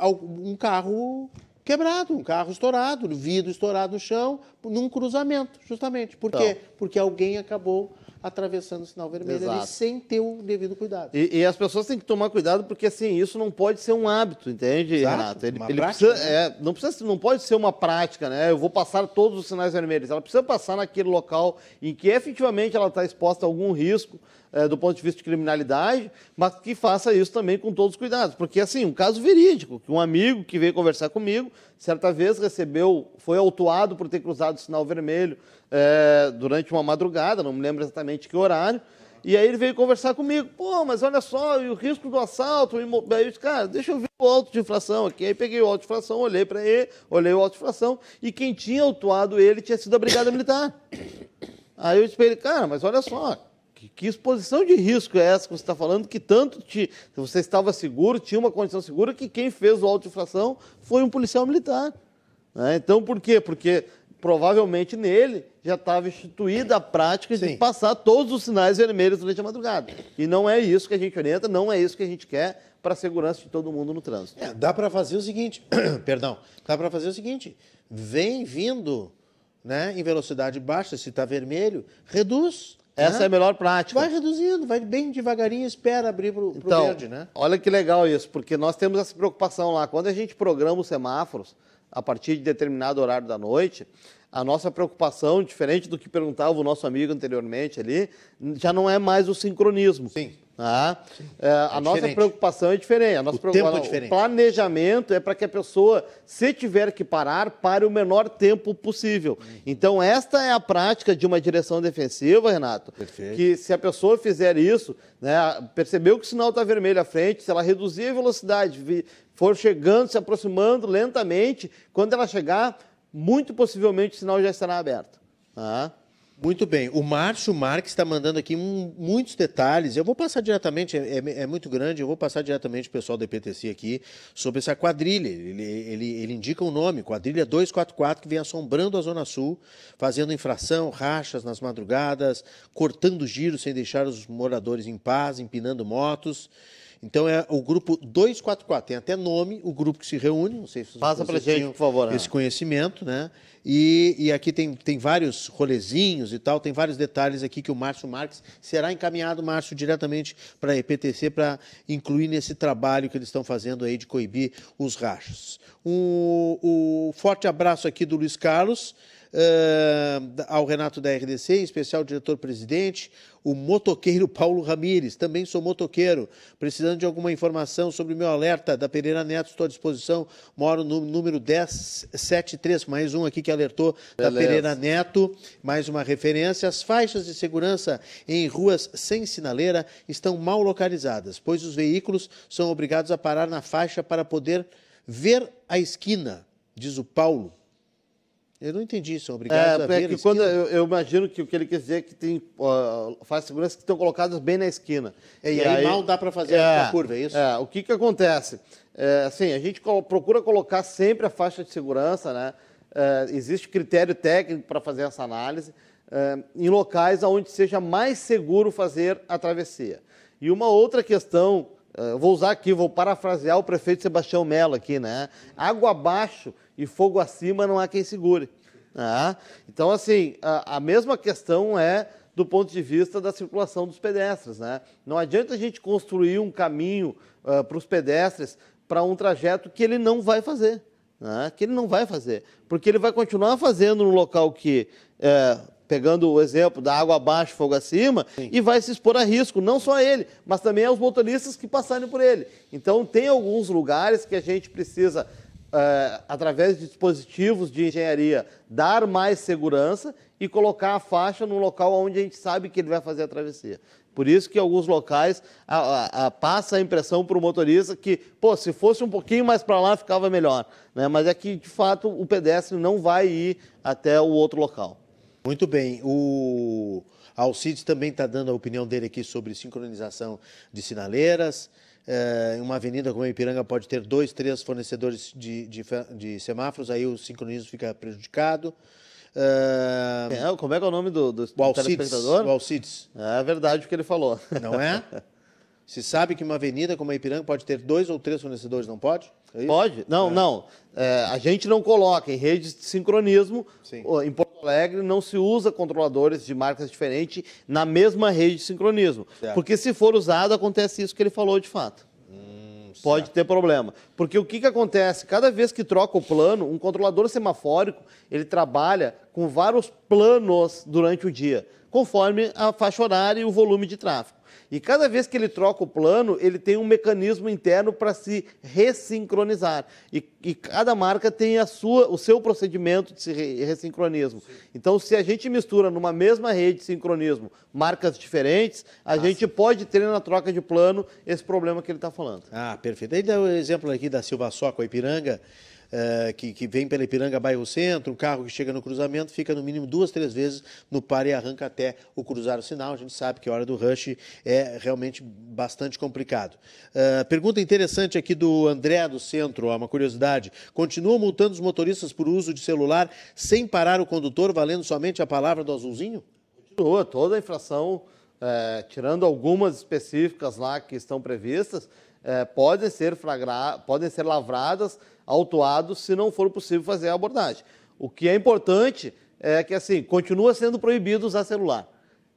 um carro quebrado, um carro estourado, vidro estourado no chão, num cruzamento, justamente. Por quê? Então. Porque alguém acabou atravessando o sinal vermelho ali sem ter o devido cuidado. E, e, as pessoas têm que tomar cuidado porque assim isso não pode ser um hábito, entende, Exato, Renato? Ele, ele prática, precisa, né? é, não precisa, não pode ser uma prática, né? Eu vou passar todos os sinais vermelhos. Ela precisa passar naquele local em que efetivamente ela está exposta a algum risco é, do ponto de vista de criminalidade, mas que faça isso também com todos os cuidados. Porque, assim, um caso verídico, que um amigo que veio conversar comigo, certa vez recebeu, foi autuado por ter cruzado o sinal vermelho é, durante uma madrugada, não me lembro exatamente que horário, e aí ele veio conversar comigo. Pô, mas olha só, e o risco do assalto. Aí eu disse, cara, deixa eu ver o auto de infração aqui. Aí peguei o auto de infração, olhei para ele, olhei o auto de infração, e quem tinha autuado ele tinha sido a Brigada Militar. Aí eu disse para ele, cara, mas olha só, que, que, exposição de risco é essa que você está falando, que tanto te, você estava seguro, tinha uma condição segura, que quem fez o auto infração foi um policial militar. Né? Então, por quê? Porque provavelmente nele já estava instituída a prática Sim. de passar todos os sinais vermelhos durante a madrugada. E não é isso que a gente orienta, não é isso que a gente quer para a segurança de todo mundo no trânsito. É, dá para fazer o seguinte, perdão, dá para fazer o seguinte, vem vindo né, em velocidade baixa, se está vermelho, reduz. Essa né? é a melhor prática. Vai reduzindo, vai bem devagarinho, espera abrir para o então, verde, né? Olha que legal isso, porque nós temos essa preocupação lá. Quando a gente programa os semáforos, a partir de determinado horário da noite, a nossa preocupação, diferente do que perguntava o nosso amigo anteriormente ali, já não é mais o sincronismo. Sim. Tá? Sim. É, a é nossa preocupação é diferente. A nossa o tempo é diferente. O planejamento é para que a pessoa, se tiver que parar, pare o menor tempo possível. Hum. Então, esta é a prática de uma direção defensiva, Renato. Perfeito. Que se a pessoa fizer isso, né, percebeu que o sinal está vermelho à frente, se ela reduzir a velocidade, for chegando, se aproximando lentamente, quando ela chegar, muito possivelmente o sinal já estará aberto. Tá? Muito bem. O Márcio Marques está mandando aqui um, muitos detalhes. Eu vou passar diretamente, é, é, é, muito grande, eu vou passar diretamente o pessoal do EPTC aqui sobre essa quadrilha. Ele, ele, ele indica o nome, quadrilha 244, que vem assombrando a Zona Sul, fazendo infração, rachas nas madrugadas, cortando giros sem deixar os moradores em paz, empinando motos. Então é o grupo 244, tem até nome, o grupo que se reúne, não sei se Passa para gente, por favor. Esse conhecimento, né? E, e, aqui tem, tem vários rolezinhos e tal, tem vários detalhes aqui que o Márcio Marques será encaminhado, Márcio, diretamente para a EPTC para incluir nesse trabalho que eles estão fazendo aí de coibir os rachos. Um, um forte abraço aqui do Luiz Carlos uh, ao Renato da RDC, em especial diretor-presidente, o motoqueiro Paulo Ramires, também sou motoqueiro, precisando de alguma informação sobre o meu alerta da Pereira Neto, estou à disposição, moro no número 1073, mais um aqui que alertou Beleza. da Pereira Neto, mais uma referência, as faixas de segurança em ruas sem sinaleira estão mal localizadas, pois os veículos são obrigados a parar na faixa para poder ver a esquina, diz o Paulo. Eu não entendi isso, obrigado é, a ver. É que quando eu, eu, imagino que o que ele quer dizer é que tem uh, faz segurança que estão colocadas bem na esquina. É, e, e aí, aí, mal dá para fazer é, a curva, é isso? É, o que, que acontece? É, assim, a gente procura colocar sempre a faixa de segurança, né? É, existe critério técnico para fazer essa análise é, em locais onde seja mais seguro fazer a travessia. E uma outra questão, eu vou usar aqui, vou parafrasear o prefeito Sebastião Mello aqui, né? Água abaixo e fogo acima não há quem segure. Né? Então, assim, a, a, mesma questão é do ponto de vista da circulação dos pedestres. Né? Não adianta a gente construir um caminho uh, para os pedestres para um trajeto que ele não vai fazer. Né? Que ele não vai fazer. Porque ele vai continuar fazendo no local que. É, pegando o exemplo da água abaixo, fogo acima, Sim. e vai se expor a risco, não só ele, mas também aos motoristas que passarem por ele. Então, tem alguns lugares que a gente precisa é, através de dispositivos de engenharia, dar mais segurança e colocar a faixa num local onde a gente sabe que ele vai fazer a travessia. Por isso que em alguns locais a, a, a, passa a impressão para o motorista que, pô, se fosse um pouquinho mais para lá ficava melhor. Né? Mas é que, de fato, o pedestre não vai ir até o outro local. Muito bem. O Alcides também está dando a opinião dele aqui sobre sincronização de sinaleiras. É, uma avenida como a Ipiranga pode ter dois, três fornecedores de, de, de semáforos, aí o sincronismo fica prejudicado. É, é, como é que é o nome do, do, o Alcides, telespectador? O Alcides. É verdade o que ele falou. Não é? Se sabe que uma avenida como a Ipiranga pode ter dois ou três fornecedores, não pode? É pode? Não, é. não. É, a gente não coloca em redes de sincronismo. Sim. Em Alegre não se usa controladores de marcas diferentes na mesma rede de sincronismo. Certo. Porque se for usado, acontece isso que ele falou de fato. Hum, Pode ter problema. Porque o que, que acontece? Cada vez que troca o plano, um controlador semafórico, ele trabalha com vários planos durante o dia, conforme a faixa horária e o volume de tráfego. E cada vez que ele troca o plano, ele tem um mecanismo interno para se ressincronizar. E, e, cada marca tem a sua, o seu procedimento de ressincronismo. Sim. Então, se a gente mistura numa mesma rede de sincronismo marcas diferentes, a ah, gente sim. pode ter na troca de plano esse problema que ele está falando. Ah, perfeito. Aí dá o exemplo aqui da Silva Só com a Ipiranga uh, que, que vem pela Ipiranga Bairro Centro, um carro que chega no cruzamento, fica no mínimo duas, três vezes no par e arranca até o cruzar o sinal. A gente sabe que a hora do rush é realmente bastante complicado. Uh, pergunta interessante aqui do André do Centro, uma curiosidade. Continua multando os motoristas por uso de celular sem parar o condutor, valendo somente a palavra do azulzinho? Continua, toda a infração, é, tirando algumas específicas lá que estão previstas, é, podem ser flagra... podem ser lavradas autuados se não for possível fazer a abordagem. O que é importante é que, assim, continua sendo proibido usar celular.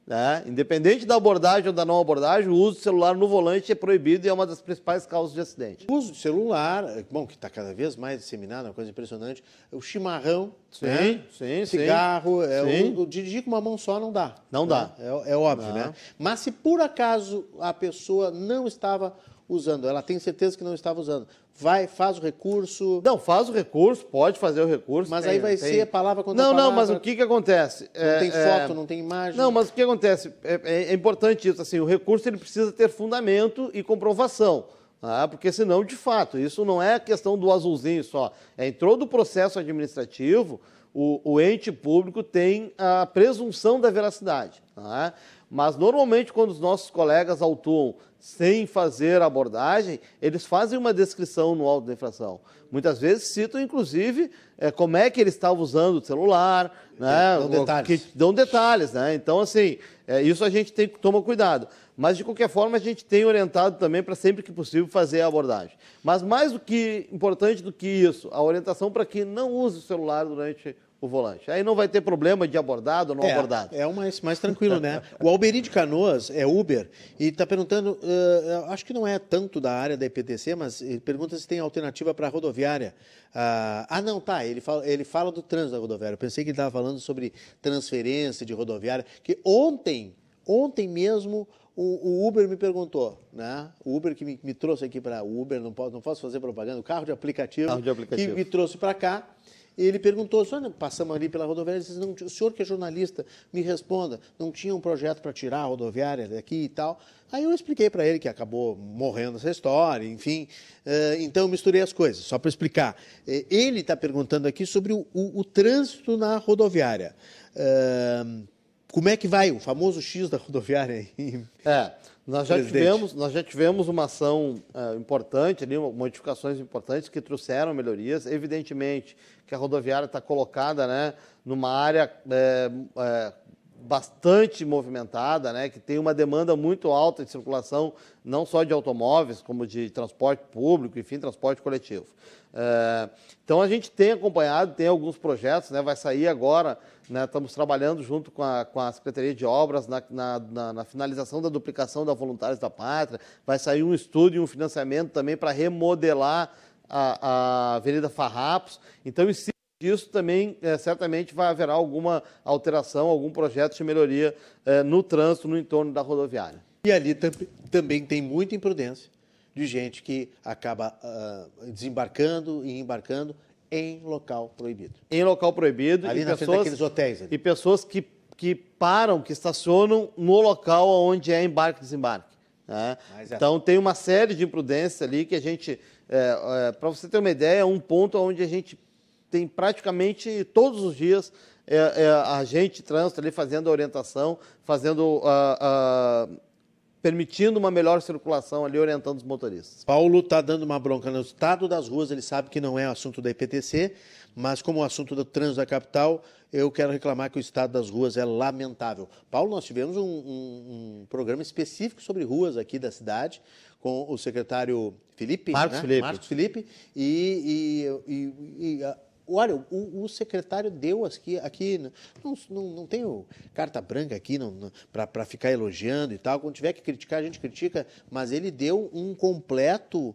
Né? Independente da abordagem ou da não abordagem, o uso do celular no volante é proibido e é uma das principais causas de acidente. O uso de celular, bom, que está cada vez mais disseminado, é uma coisa impressionante. O chimarrão, sim, né? sim, cigarro, é, sim. O, o, dirigir com uma mão só não dá. Não né? dá. É, é óbvio, não. né? Mas se por acaso a pessoa não estava usando, ela tem certeza que não estava usando. Vai, faz o recurso. Não, faz o recurso, pode fazer o recurso. Mas tem, aí vai tem... ser palavra contra não, palavra. Não, mas o que, que acontece? Não é, tem é, foto, é... não tem imagem. Não, mas o que acontece? É, é, é, importante isso. Assim, o recurso ele precisa ter fundamento e comprovação. Ah, porque senão, de fato, isso não é questão do azulzinho só. É, em todo o processo administrativo, o, o ente público tem a presunção da veracidade. Tá? Mas, normalmente, quando os nossos colegas autuam sem fazer abordagem, eles fazem uma descrição no auto da infração. Muitas vezes citam, inclusive, é, como é que ele estava usando o celular, né? Dão detalhes. Que, dão detalhes, né? Então, assim, é, isso a gente tem que tomar cuidado. Mas, de qualquer forma, a gente tem orientado também para sempre que possível fazer a abordagem. Mas, mais do que importante do que isso, a orientação para que não use o celular durante o volante. Aí não vai ter problema de abordado ou não é, abordado. É o mais, mais tranquilo, né? o Alberi de Canoas é Uber e está perguntando, uh, acho que não é tanto da área da EPTC, mas ele pergunta se tem alternativa para a rodoviária. Uh, ah, não, tá, ele fala, ele fala do trânsito da rodoviária. Eu pensei que ele estava falando sobre transferência de rodoviária, que ontem, ontem mesmo, o, o, Uber me perguntou, né? O Uber que me, me trouxe aqui para Uber, não posso, não posso fazer propaganda, o carro de aplicativo, carro de aplicativo. que me trouxe para cá ele perguntou, passamos ali pela rodoviária, disse, não, o senhor que é jornalista, me responda, não tinha um projeto para tirar a rodoviária daqui e tal. Aí eu expliquei para ele que acabou morrendo essa história, enfim. Uh, então eu misturei as coisas, só para explicar. Uh, ele está perguntando aqui sobre o, o, o trânsito na rodoviária. Uh, como é que vai o famoso X da rodoviária? Aí? É, nós já, tivemos, nós já tivemos uma ação uh, importante, ali, modificações importantes que trouxeram melhorias. Evidentemente que a rodoviária está colocada né, numa área é, é, bastante movimentada, né, que tem uma demanda muito alta de circulação, não só de automóveis, como de transporte público, enfim, transporte coletivo. É, então a gente tem acompanhado, tem alguns projetos, né, vai sair agora, né, estamos trabalhando junto com a, com a Secretaria de Obras na, na, na, na finalização da duplicação da Voluntários da Pátria, vai sair um estudo e um financiamento também para remodelar a, a Avenida Farrapos. Então, em cima disso também, é, certamente, vai haver alguma alteração, algum projeto de melhoria é, no trânsito no entorno da rodoviária. E ali também tem muita imprudência de gente que acaba uh, desembarcando e embarcando em local proibido. Em local proibido. Ali e na pessoas, frente daqueles hotéis. Ali. E pessoas que, que param, que estacionam no local onde é embarque e desembarque. Né? É. Então tem uma série de imprudências ali que a gente é, é, Para você ter uma ideia, é um ponto onde a gente tem praticamente todos os dias é, é, a gente trânsito ali fazendo a orientação, fazendo a, permitindo uma melhor circulação ali, orientando os motoristas. Paulo está dando uma bronca no estado das ruas, ele sabe que não é assunto da IPTC, mas como o assunto do trânsito da capital, eu quero reclamar que o estado das ruas é lamentável. Paulo, nós tivemos um, um, um programa específico sobre ruas aqui da cidade, com o secretário Felipe. Marcos né? Felipe. Marcos Felipe. E, e, e, e olha, o, o, secretário deu aqui, aqui não, não, não tenho carta branca aqui para ficar elogiando e tal. Quando tiver que criticar, a gente critica, mas ele deu um completo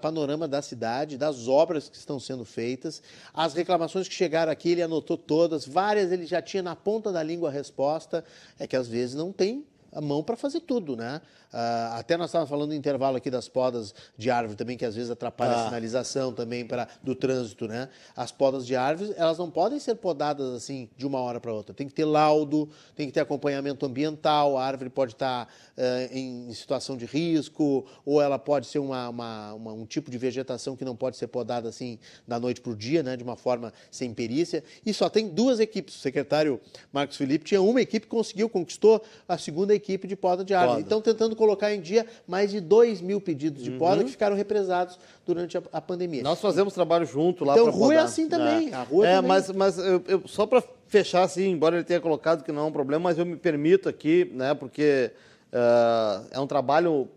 panorama da cidade, das obras que estão sendo feitas, as reclamações que chegaram aqui, ele anotou todas, várias ele já tinha na ponta da língua a resposta, é que às vezes não tem a mão para fazer tudo, né? Uh, até nós estávamos falando no intervalo aqui das podas de árvore também, que às vezes atrapalha ah. a sinalização também para do trânsito, né? As podas de árvores, elas não podem ser podadas assim de uma hora para outra. Tem que ter laudo, tem que ter acompanhamento ambiental, a árvore pode estar uh, em situação de risco, ou ela pode ser uma, uma, uma, um tipo de vegetação que não pode ser podada assim da noite para o dia, né? De uma forma sem perícia. E só tem duas equipes. O secretário Marcos Felipe tinha uma equipe que conseguiu, conquistou a segunda equipe de poda de árvore. Poda. Então, tentando colocar em dia mais de 2 mil pedidos de poda uhum. que ficaram represados durante a, a, pandemia. Nós fazemos trabalho junto lá Então, rua é assim também. É. A rua é, também. mas, mas eu, eu, só para fechar assim, embora ele tenha colocado que não é um problema, mas eu me permito aqui, né, porque uh, é um trabalho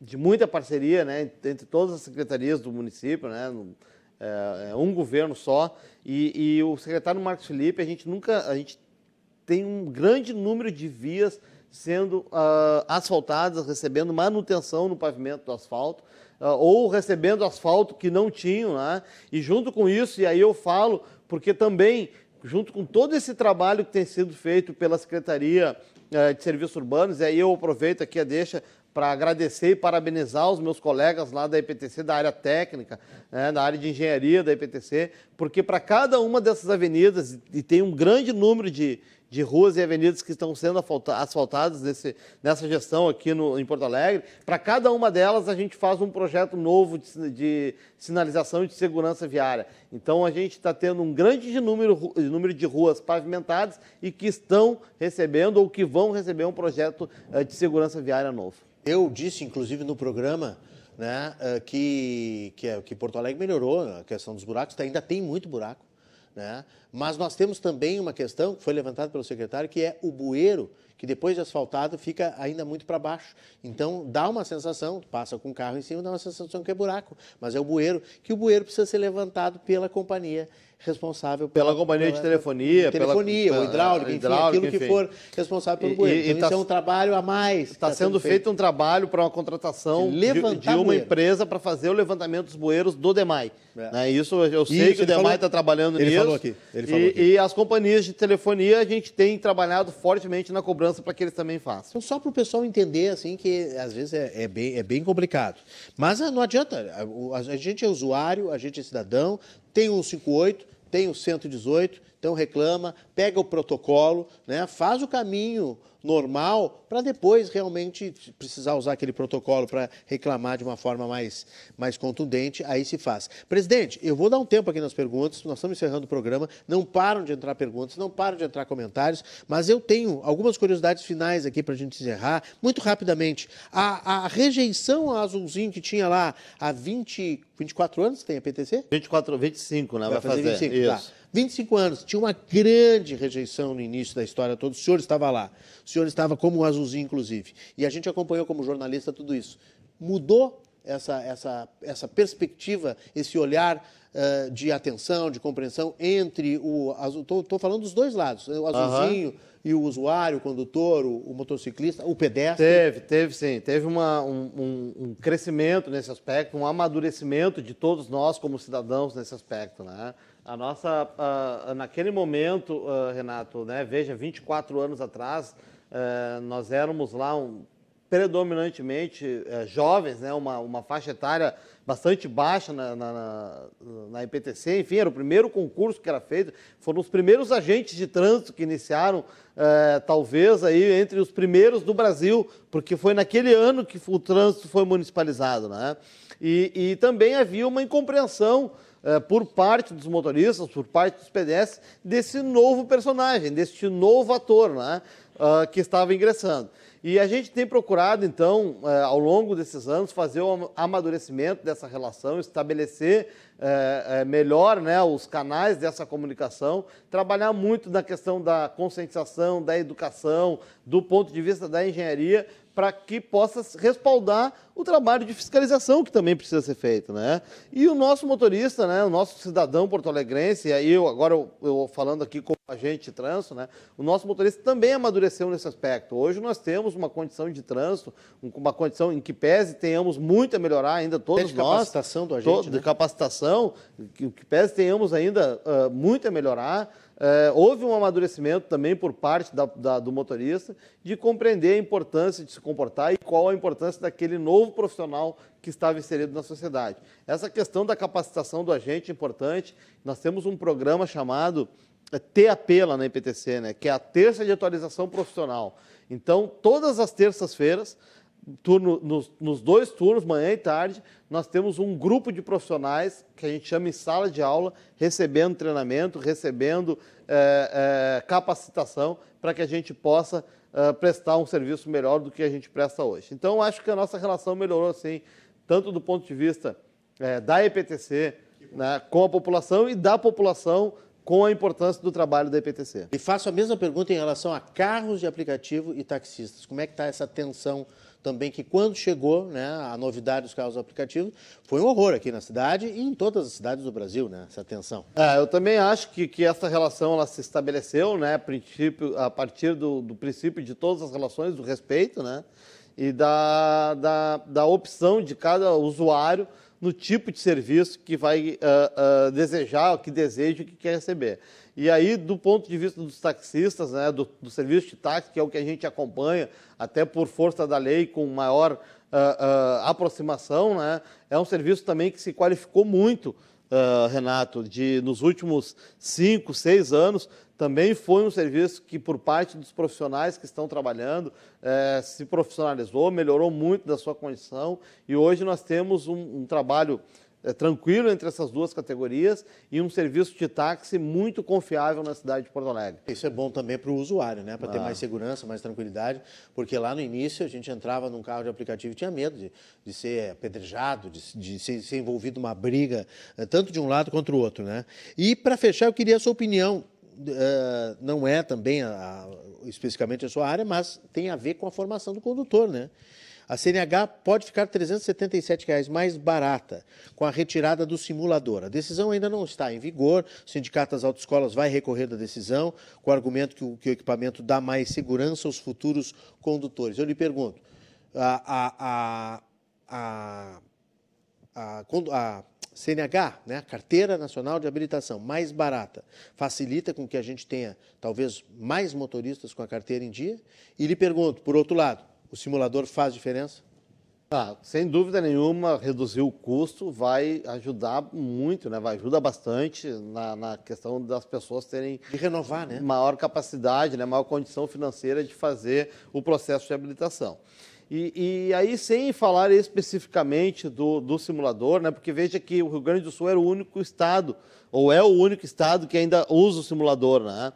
de muita parceria, né, entre todas as secretarias do município, né, é, é um governo só, e, e, o secretário Marcos Felipe, a gente nunca, a gente tem um grande número de vias sendo uh, asfaltadas, recebendo manutenção no pavimento do asfalto, uh, ou recebendo asfalto que não tinham, né? E junto com isso, e aí eu falo, porque também, junto com todo esse trabalho que tem sido feito pela Secretaria uh, de Serviços Urbanos, e aí eu aproveito aqui a deixa para agradecer e parabenizar os meus colegas lá da IPTC, da área técnica, né, da área de engenharia da IPTC, porque para cada uma dessas avenidas, e tem um grande número de, de ruas e avenidas que estão sendo asfaltadas nesse, nessa gestão aqui no, em Porto Alegre. Para cada uma delas, a gente faz um projeto novo de, de sinalização e de segurança viária. Então, a gente está tendo um grande número, número de ruas pavimentadas e que estão recebendo ou que vão receber um projeto uh, de segurança viária novo. Eu disse, inclusive, no programa né, uh, que, que, que Porto Alegre melhorou a questão dos buracos, ainda tem muito buraco. Né? Mas nós temos também uma questão que foi levantada pelo secretário, que é o bueiro, que depois de asfaltado fica ainda muito para baixo. Então dá uma sensação, passa com o carro em cima, dá uma sensação que é buraco, mas é o bueiro, que o bueiro precisa ser levantado pela companhia responsável pela, pela companhia pela, de telefonia, telefonia, pela, ou hidráulica, enfim, hidráulica, aquilo enfim. que for responsável pelo bueiro. Então, tá, isso é um trabalho a mais. Está tá sendo, feito. feito um trabalho para uma contratação de, de, de uma bueiro. empresa para fazer o levantamento dos bueiros do DEMAI. É. Né? Isso eu sei que o DEMAI está trabalhando ele nisso. Falou aqui, ele falou e, aqui. e as companhias de telefonia, a gente tem trabalhado fortemente na cobrança para que eles também façam. Então, só para o pessoal entender, assim, que às vezes é, é, bem, é bem complicado. Mas ah, não adianta, a, a gente é usuário, a gente é cidadão, tem um 58, tem o 118, então reclama, pega o protocolo, né, faz o caminho normal para depois realmente precisar usar aquele protocolo para reclamar de uma forma mais, mais contundente, aí se faz. Presidente, eu vou dar um tempo aqui nas perguntas, nós estamos encerrando o programa, não param de entrar perguntas, não param de entrar comentários, mas eu tenho algumas curiosidades finais aqui para a gente encerrar, muito rapidamente. A, a rejeição a azulzinho que tinha lá há 20, 24 anos, tem a PTC? 24, 25, né? Vai, vai fazer, fazer 25, tá. Isso. Tá. 25 anos, tinha uma grande rejeição no início da história toda, o senhor estava lá, o senhor estava como um azulzinho, inclusive, e a gente acompanhou como jornalista tudo isso. Mudou essa, essa, essa perspectiva, esse olhar uh, de atenção, de compreensão entre o azul, estou falando dos dois lados, o azulzinho... Uhum e o usuário, o condutor, o, o, motociclista, o pedestre? Teve, teve sim. Teve uma, um, um, um, crescimento nesse aspecto, um amadurecimento de todos nós como cidadãos nesse aspecto. Né? A nossa, uh, naquele momento, uh, Renato, né, veja, 24 anos atrás, uh, nós éramos lá um, predominantemente eh, jovens, né, uma, uma faixa etária bastante baixa na, na, na, IPTC, enfim, era o primeiro concurso que era feito, foram os primeiros agentes de trânsito que iniciaram, eh, talvez aí entre os primeiros do Brasil, porque foi naquele ano que o trânsito foi municipalizado, né? E, e também havia uma incompreensão eh, por parte dos motoristas, por parte dos pedestres, desse novo personagem, desse novo ator né, uh, que estava ingressando. E a gente tem procurado, então, uh, ao longo desses anos, fazer o amadurecimento dessa relação, estabelecer uh, melhor né, os canais dessa comunicação, trabalhar muito na questão da conscientização, da educação, do ponto de vista da engenharia, para que possa respaldar o trabalho de fiscalização que também precisa ser feito, né? E o nosso motorista, né, o nosso cidadão porto-alegrense, e aí eu agora eu, eu, falando aqui como agente de trânsito, né, o nosso motorista também amadureceu nesse aspecto. Hoje nós temos uma condição de trânsito, uma condição em que pese tenhamos muito a melhorar ainda todos de nós. capacitação do agente, to, né? De capacitação, que, que pese tenhamos ainda uh, muito a melhorar. É, houve um amadurecimento também por parte da, da, do motorista de compreender a importância de se comportar e qual a importância daquele novo profissional que estava inserido na sociedade. Essa questão da capacitação do agente é importante. Nós temos um programa chamado é, TAP lá na IPTC, né, que é a terça de atualização profissional. Então, todas as terças-feiras, turno, nos, nos, dois turnos, manhã e tarde, nós temos um grupo de profissionais que a gente chama em sala de aula, recebendo treinamento, recebendo é, é, capacitação, para que a gente possa é, prestar um serviço melhor do que a gente presta hoje. Então, acho que a nossa relação melhorou, sim, tanto do ponto de vista é, da EPTC né, com a população e da população com a importância do trabalho da EPTC. E faço a mesma pergunta em relação a carros de aplicativo e taxistas. Como é que está essa tensão também que quando chegou né, a novidade dos carros aplicativos, foi um horror aqui na cidade e em todas as cidades do Brasil, né, essa tensão. É, eu também acho que, que essa relação ela se estabeleceu né, a, princípio, a partir do, do princípio de todas as relações, do respeito, né, e da, da, da opção de cada usuário no tipo de serviço que vai uh, uh, desejar, que deseja que quer receber. E aí, do ponto de vista dos taxistas, né, do, do, serviço de táxi, que é o que a gente acompanha, até por força da lei, com maior uh, uh, aproximação, né, é um serviço também que se qualificou muito, uh, Renato, de nos últimos cinco, seis anos, também foi um serviço que, por parte dos profissionais que estão trabalhando, eh, se profissionalizou, melhorou muito da sua condição e hoje nós temos um, um trabalho é, tranquilo entre essas duas categorias e um serviço de táxi muito confiável na cidade de Porto Alegre. Isso é bom também para o usuário, né? Para ah. ter mais segurança, mais tranquilidade, porque lá no início a gente entrava num carro de aplicativo e tinha medo de, de ser apedrejado, de, de ser, ser, envolvido numa briga, eh, tanto de um lado quanto do outro, né? E para fechar, eu queria a sua opinião. Uh, não é também a, a, especificamente a sua área, mas tem a ver com a formação do condutor, né? A CNH pode ficar 377 reais mais barata com a retirada do simulador. A decisão ainda não está em vigor. O Sindicato das Autoescolas vai recorrer da decisão com o argumento que o, que o equipamento dá mais segurança aos futuros condutores. Eu lhe pergunto, a, a, a, a, a CNH, né, Carteira Nacional de Habilitação, mais barata, facilita com que a gente tenha talvez mais motoristas com a carteira em dia? E lhe pergunto, por outro lado, o simulador faz diferença? Ah, sem dúvida nenhuma, reduzir o custo vai ajudar muito, né? vai ajudar bastante na, na questão das pessoas terem de renovar, né? maior capacidade, né? maior condição financeira de fazer o processo de habilitação. E, e, aí, sem falar especificamente do, do, simulador, né, porque veja que o Rio Grande do Sul era o único estado, ou é o único estado que ainda usa o simulador. Né?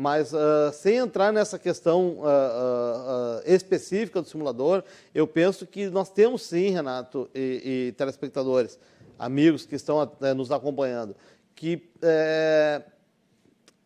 Mas uh, sem entrar nessa questão uh, uh, específica do simulador, eu penso que nós temos sim, Renato e, e telespectadores, amigos que estão nos acompanhando, que é,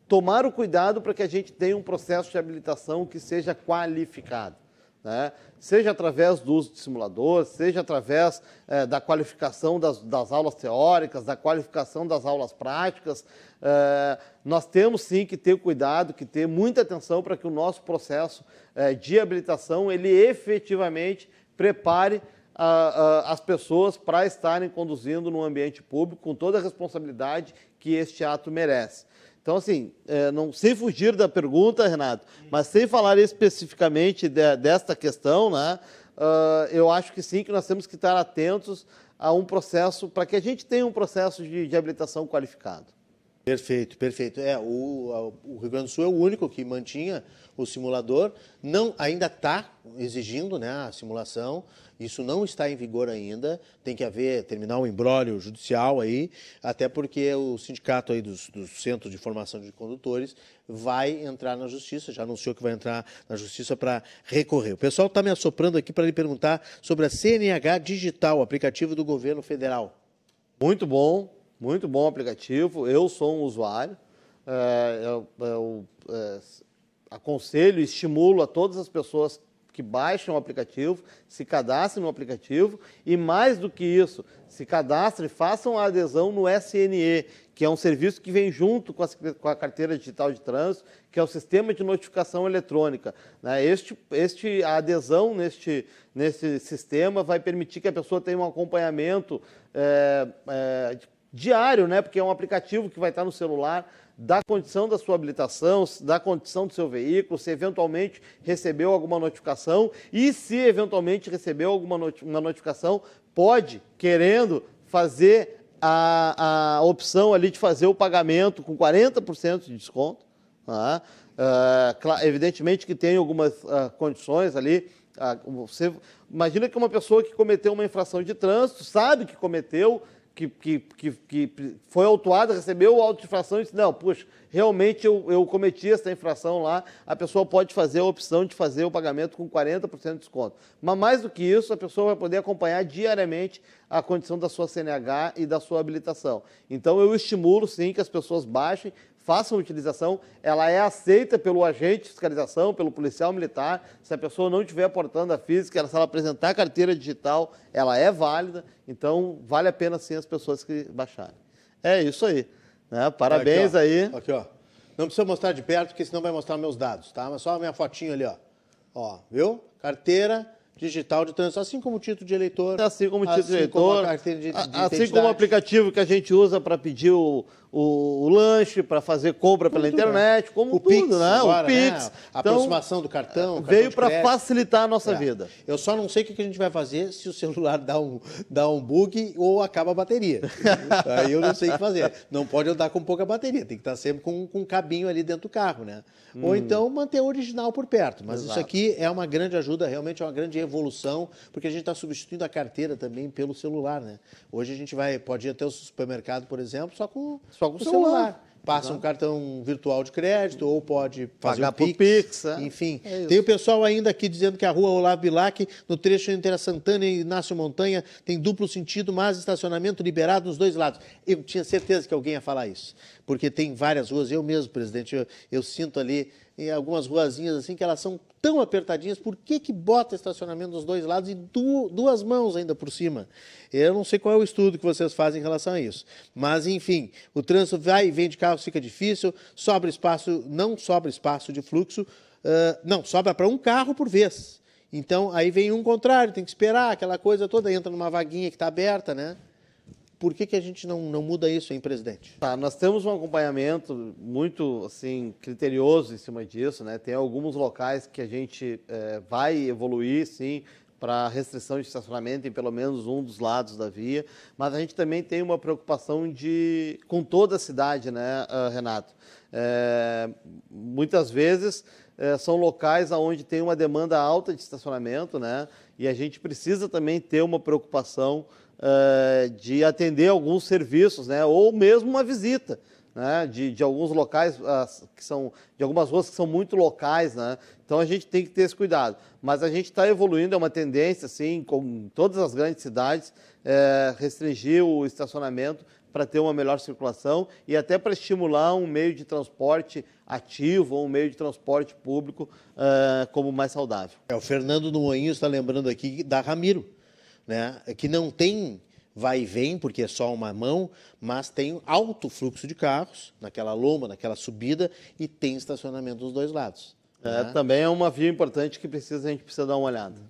tomar o cuidado para que a gente tenha um processo de habilitação que seja qualificado né? seja através do uso de simulador, seja através é, da qualificação das, das, aulas teóricas, da qualificação das aulas práticas. É, nós temos sim que ter cuidado, que ter muita atenção para que o nosso processo é, de habilitação ele efetivamente prepare a, a, as pessoas para estarem conduzindo no ambiente público com toda a responsabilidade que este ato merece. Então, assim, é, não, sem fugir da pergunta, Renato, mas sem falar especificamente de, desta questão, né, uh, eu acho que sim, que nós temos que estar atentos a um processo, para que a gente tenha um processo de, de habilitação qualificado. Perfeito, perfeito. É, o, o, Rio Grande do Sul é o único que mantinha o simulador, não ainda está exigindo né, a simulação, isso não está em vigor ainda, tem que haver, terminar um embrólio judicial aí, até porque o sindicato aí dos, dos centros de formação de condutores vai entrar na justiça, já anunciou que vai entrar na justiça para recorrer. O pessoal está me assoprando aqui para lhe perguntar sobre a CNH Digital, aplicativo do governo federal. Muito bom, muito bom aplicativo. Eu sou um usuário. É, eu, eu é, aconselho estimulo a todas as pessoas que baixem o aplicativo, se cadastrem no aplicativo e, mais do que isso, se cadastrem, façam a adesão no SNE, que é um serviço que vem junto com a, com a carteira digital de trânsito, que é o sistema de notificação eletrônica. Né? Este, este, a adesão neste, nesse sistema vai permitir que a pessoa tenha um acompanhamento é, é, diário, né? porque é um aplicativo que vai estar no celular, da condição da sua habilitação, da condição do seu veículo, se eventualmente recebeu alguma notificação e se eventualmente recebeu alguma uma notificação, pode, querendo, fazer a, a opção ali de fazer o pagamento com 40% de desconto. Tá? Uh, evidentemente que tem algumas uh, condições ali. Uh, você imagina que uma pessoa que cometeu uma infração de trânsito sabe que cometeu, que, que, que, que foi autuada, recebeu a auto-infração e disse, não, puxa, realmente eu, eu cometi essa infração lá, a pessoa pode fazer a opção de fazer o pagamento com 40% de desconto. Mas mais do que isso, a pessoa vai poder acompanhar diariamente a condição da sua CNH e da sua habilitação. Então eu estimulo sim que as pessoas baixem, façam utilização, ela é aceita pelo agente de fiscalização, pelo policial militar. Se a pessoa não estiver aportando a física, se ela apresentar a carteira digital, ela é válida. Então, vale a pena sim as pessoas que baixarem. É isso aí. Né? Parabéns aqui, aí. Aqui, ó. Não precisa mostrar de perto, porque senão vai mostrar meus dados, tá? Mas só a minha fotinha ali, ó. Ó, viu? Carteira digital de trânsito, assim como o título de eleitor. Assim como o título assim de eleitor. Como de, de assim como o aplicativo que a gente usa para pedir o, o, o lanche, para fazer compra pela tudo, internet, como o tudo, Pix, né? Agora, o Pix. Né? A então, aproximação do cartão. Veio para facilitar a nossa é. vida. Eu só não sei o que a gente vai fazer se o celular dá um, dá um bug ou acaba a bateria. Aí eu não sei o que fazer. Não pode andar com pouca bateria, tem que estar sempre com, com um cabinho ali dentro do carro, né? Hum. Ou então manter o original por perto. Mas Exato. isso aqui é uma grande ajuda, realmente é uma grande evolução, porque a gente está substituindo a carteira também pelo celular, né? Hoje a gente vai, pode ir até o supermercado, por exemplo, só com, só com o celular. celular passa Exato. um cartão virtual de crédito ou pode fazer Pagar um Pix. Pix é. Enfim, é tem o pessoal ainda aqui dizendo que a rua Olavo Bilac, no trecho entre a Santana e Inácio Montanha, tem duplo sentido, mas estacionamento liberado nos dois lados. Eu tinha certeza que alguém ia falar isso, porque tem várias ruas, eu mesmo, presidente, eu, eu sinto ali em algumas ruazinhas assim que elas são tão apertadinhas, por que, que bota estacionamento dos dois lados e du duas mãos ainda por cima? Eu não sei qual é o estudo que vocês fazem em relação a isso. Mas, enfim, o trânsito vai e vem de carro, fica difícil, sobra espaço, não sobra espaço de fluxo, uh, não, sobra para um carro por vez. Então, aí vem um contrário, tem que esperar aquela coisa toda, entra numa vaguinha que está aberta, né? Por que, que a gente não, não muda isso, hein, presidente? Tá, nós temos um acompanhamento muito assim criterioso em cima disso, né? Tem alguns locais que a gente é, vai evoluir, sim, para restrição de estacionamento em pelo menos um dos lados da via, mas a gente também tem uma preocupação de com toda a cidade, né, ah, Renato? É, muitas vezes é, são locais onde tem uma demanda alta de estacionamento, né? E a gente precisa também ter uma preocupação uh, de atender alguns serviços, né? ou mesmo uma visita. Né, de, de, alguns locais uh, que são de algumas ruas que são muito locais, né? Então a gente tem que ter esse cuidado. Mas a gente está evoluindo, é uma tendência, assim, com todas as grandes cidades, é, restringir o estacionamento para ter uma melhor circulação e até para estimular um meio de transporte ativo ou um meio de transporte público uh, como mais saudável. É, o Fernando Noinho está lembrando aqui da Ramiro né, que não tem vai e vem, porque é só uma mão, mas tem alto fluxo de carros naquela loma, naquela subida, e tem estacionamento dos dois lados. É, né? Também é uma via importante que precisa, a gente precisa dar uma olhada.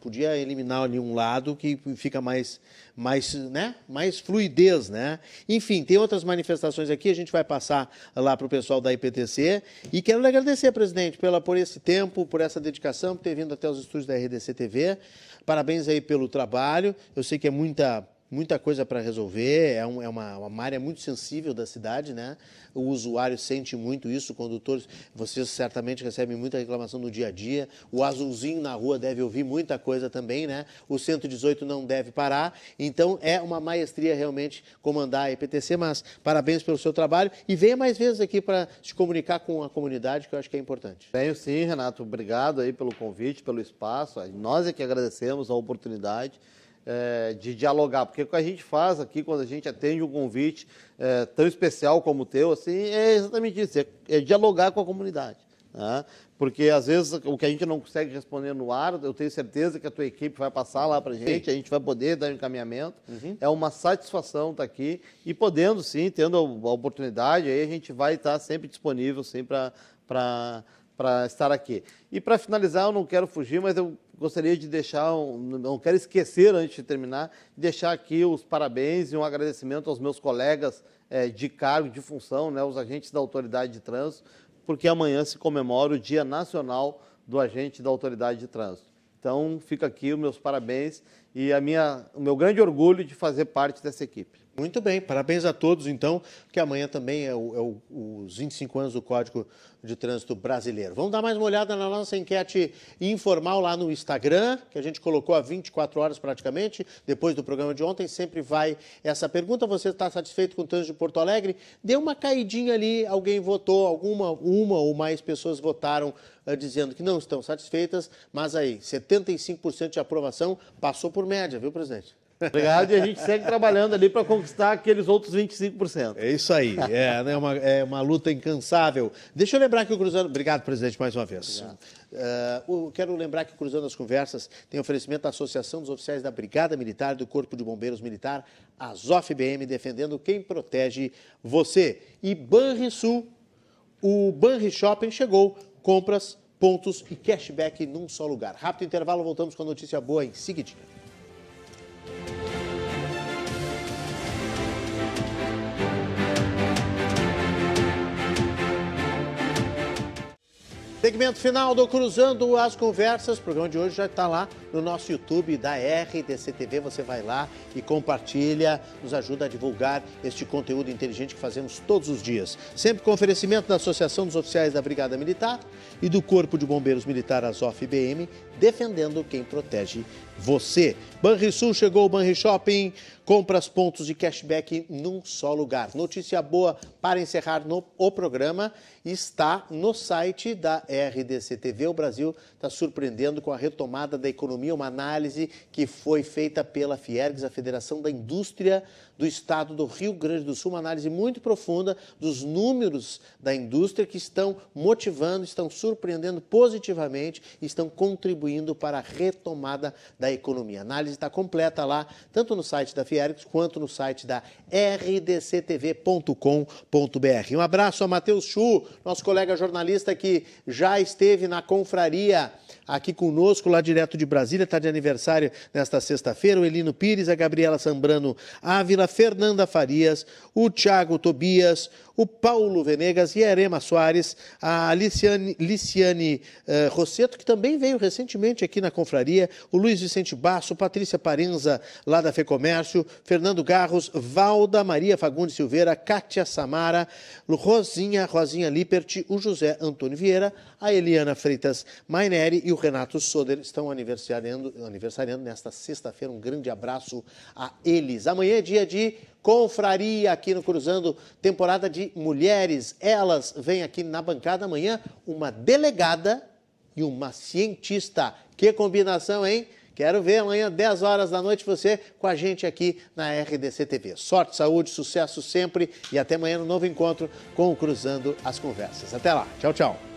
Podia eliminar ali um lado que fica mais, mais, né? mais fluidez. Né? Enfim, tem outras manifestações aqui, a gente vai passar lá para o pessoal da IPTC. E quero lhe agradecer, presidente, pela, por esse tempo, por essa dedicação, por ter vindo até os estúdios da RDC TV. Parabéns aí pelo trabalho. Eu sei que é muita muita coisa para resolver, é, um, é uma, uma, área muito sensível da cidade, né? O usuário sente muito isso, condutores, vocês certamente recebem muita reclamação no dia a dia, o azulzinho na rua deve ouvir muita coisa também, né? O 118 não deve parar, então é uma maestria realmente comandar a EPTC, mas parabéns pelo seu trabalho e venha mais vezes aqui para se comunicar com a comunidade, que eu acho que é importante. Venho sim, Renato, obrigado aí pelo convite, pelo espaço, nós é que agradecemos a oportunidade é, de dialogar, porque o que a gente faz aqui quando a gente atende um convite é, tão especial como o teu, assim, é exatamente isso, é, é dialogar com a comunidade. Né? Porque às vezes o que a gente não consegue responder no ar, eu tenho certeza que a tua equipe vai passar lá para a gente, a gente vai poder dar um encaminhamento. Uhum. É uma satisfação estar tá aqui e podendo sim, tendo a oportunidade, aí a gente vai estar tá sempre disponível sim para estar aqui. E para finalizar, eu não quero fugir, mas eu gostaria de deixar, não quero esquecer antes de terminar, deixar aqui os parabéns e um agradecimento aos meus colegas é, de cargo, de função, né, os agentes da autoridade de trânsito, porque amanhã se comemora o Dia Nacional do Agente da Autoridade de Trânsito. Então, fica aqui os meus parabéns e a minha, o meu grande orgulho de fazer parte dessa equipe. Muito bem, parabéns a todos, então, que amanhã também é, o, é o, os 25 anos do Código de Trânsito Brasileiro. Vamos dar mais uma olhada na nossa enquete informal lá no Instagram, que a gente colocou há 24 horas praticamente, depois do programa de ontem. Sempre vai essa pergunta: você está satisfeito com o trânsito de Porto Alegre? Deu uma caidinha ali, alguém votou, alguma, uma ou mais pessoas votaram uh, dizendo que não estão satisfeitas, mas aí, 75% de aprovação passou por média, viu, presidente? Obrigado, e a gente segue trabalhando ali para conquistar aqueles outros 25%. É isso aí, é, né, uma, é uma luta incansável. Deixa eu lembrar que o Cruzando. Obrigado, presidente, mais uma vez. Uh, quero lembrar que o Cruzando as Conversas tem oferecimento da Associação dos Oficiais da Brigada Militar do Corpo de Bombeiros Militar, a ZOFBM, defendendo quem protege você. E Banrisul, o Banri Shopping chegou, compras, pontos e cashback num só lugar. Rápido intervalo, voltamos com a notícia boa em seguidinho. Segmento final do Cruzando as Conversas. O programa de hoje já está lá no nosso YouTube da RDC TV. Você vai lá e compartilha, nos ajuda a divulgar este conteúdo inteligente que fazemos todos os dias. Sempre com oferecimento da Associação dos Oficiais da Brigada Militar e do Corpo de Bombeiros Militar Azof IBM, defendendo quem protege você. Banrisul chegou, Banri Shopping, compras, pontos de cashback num só lugar. Notícia boa para encerrar no, o programa está no site da RDC TV. O Brasil está surpreendendo com a retomada da economia, uma análise que foi feita pela Fiergs, a Federação da Indústria do Estado do Rio Grande do Sul, uma análise muito profunda dos números da indústria que estão motivando, estão surpreendendo positivamente, estão contribuindo para a retomada da economia. A análise está completa lá, tanto no site da Fiergs quanto no site da rdctv.com.br. Um abraço a Matheus Chu, nosso colega jornalista que já esteve na confraria aqui conosco, lá direto de Brasília, está de aniversário nesta sexta-feira, o Elino Pires, a Gabriela Sambrano Ávila, Fernanda Farias, o Tiago Tobias, o Paulo Venegas e a Erema Soares, a Liciane, Liciane uh, Rosseto, que também veio recentemente aqui na confraria, o Luiz Vicente Basso, Patrícia Parenza, lá da FEComércio, Fernando Garros, Valda Maria Fagundes Silveira, Kátia Samara, Rosinha, Rosinha Lippert, o José Antônio Vieira, a Eliana Freitas Maineri e o Renato Soder estão aniversariando, aniversariando nesta sexta-feira. Um grande abraço a eles. Amanhã é dia de confraria aqui no Cruzando, temporada de mulheres. Elas vêm aqui na bancada amanhã, uma delegada e uma cientista. Que combinação, hein? Quero ver amanhã, 10 horas da noite, você com a gente aqui na RDC TV. Sorte, saúde, sucesso sempre e até amanhã no novo encontro com o Cruzando as Conversas. Até lá. Tchau, tchau.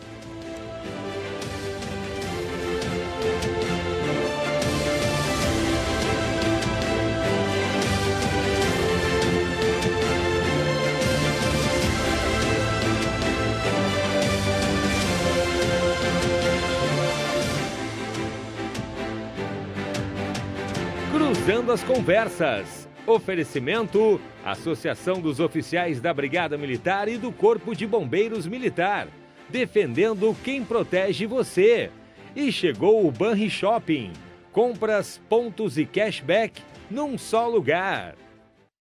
Cruzando as Conversas. Oferecimento: Associação dos Oficiais da Brigada Militar e do Corpo de Bombeiros Militar. Defendendo quem protege você. E chegou o Banri Shopping. Compras, pontos e cashback num só lugar.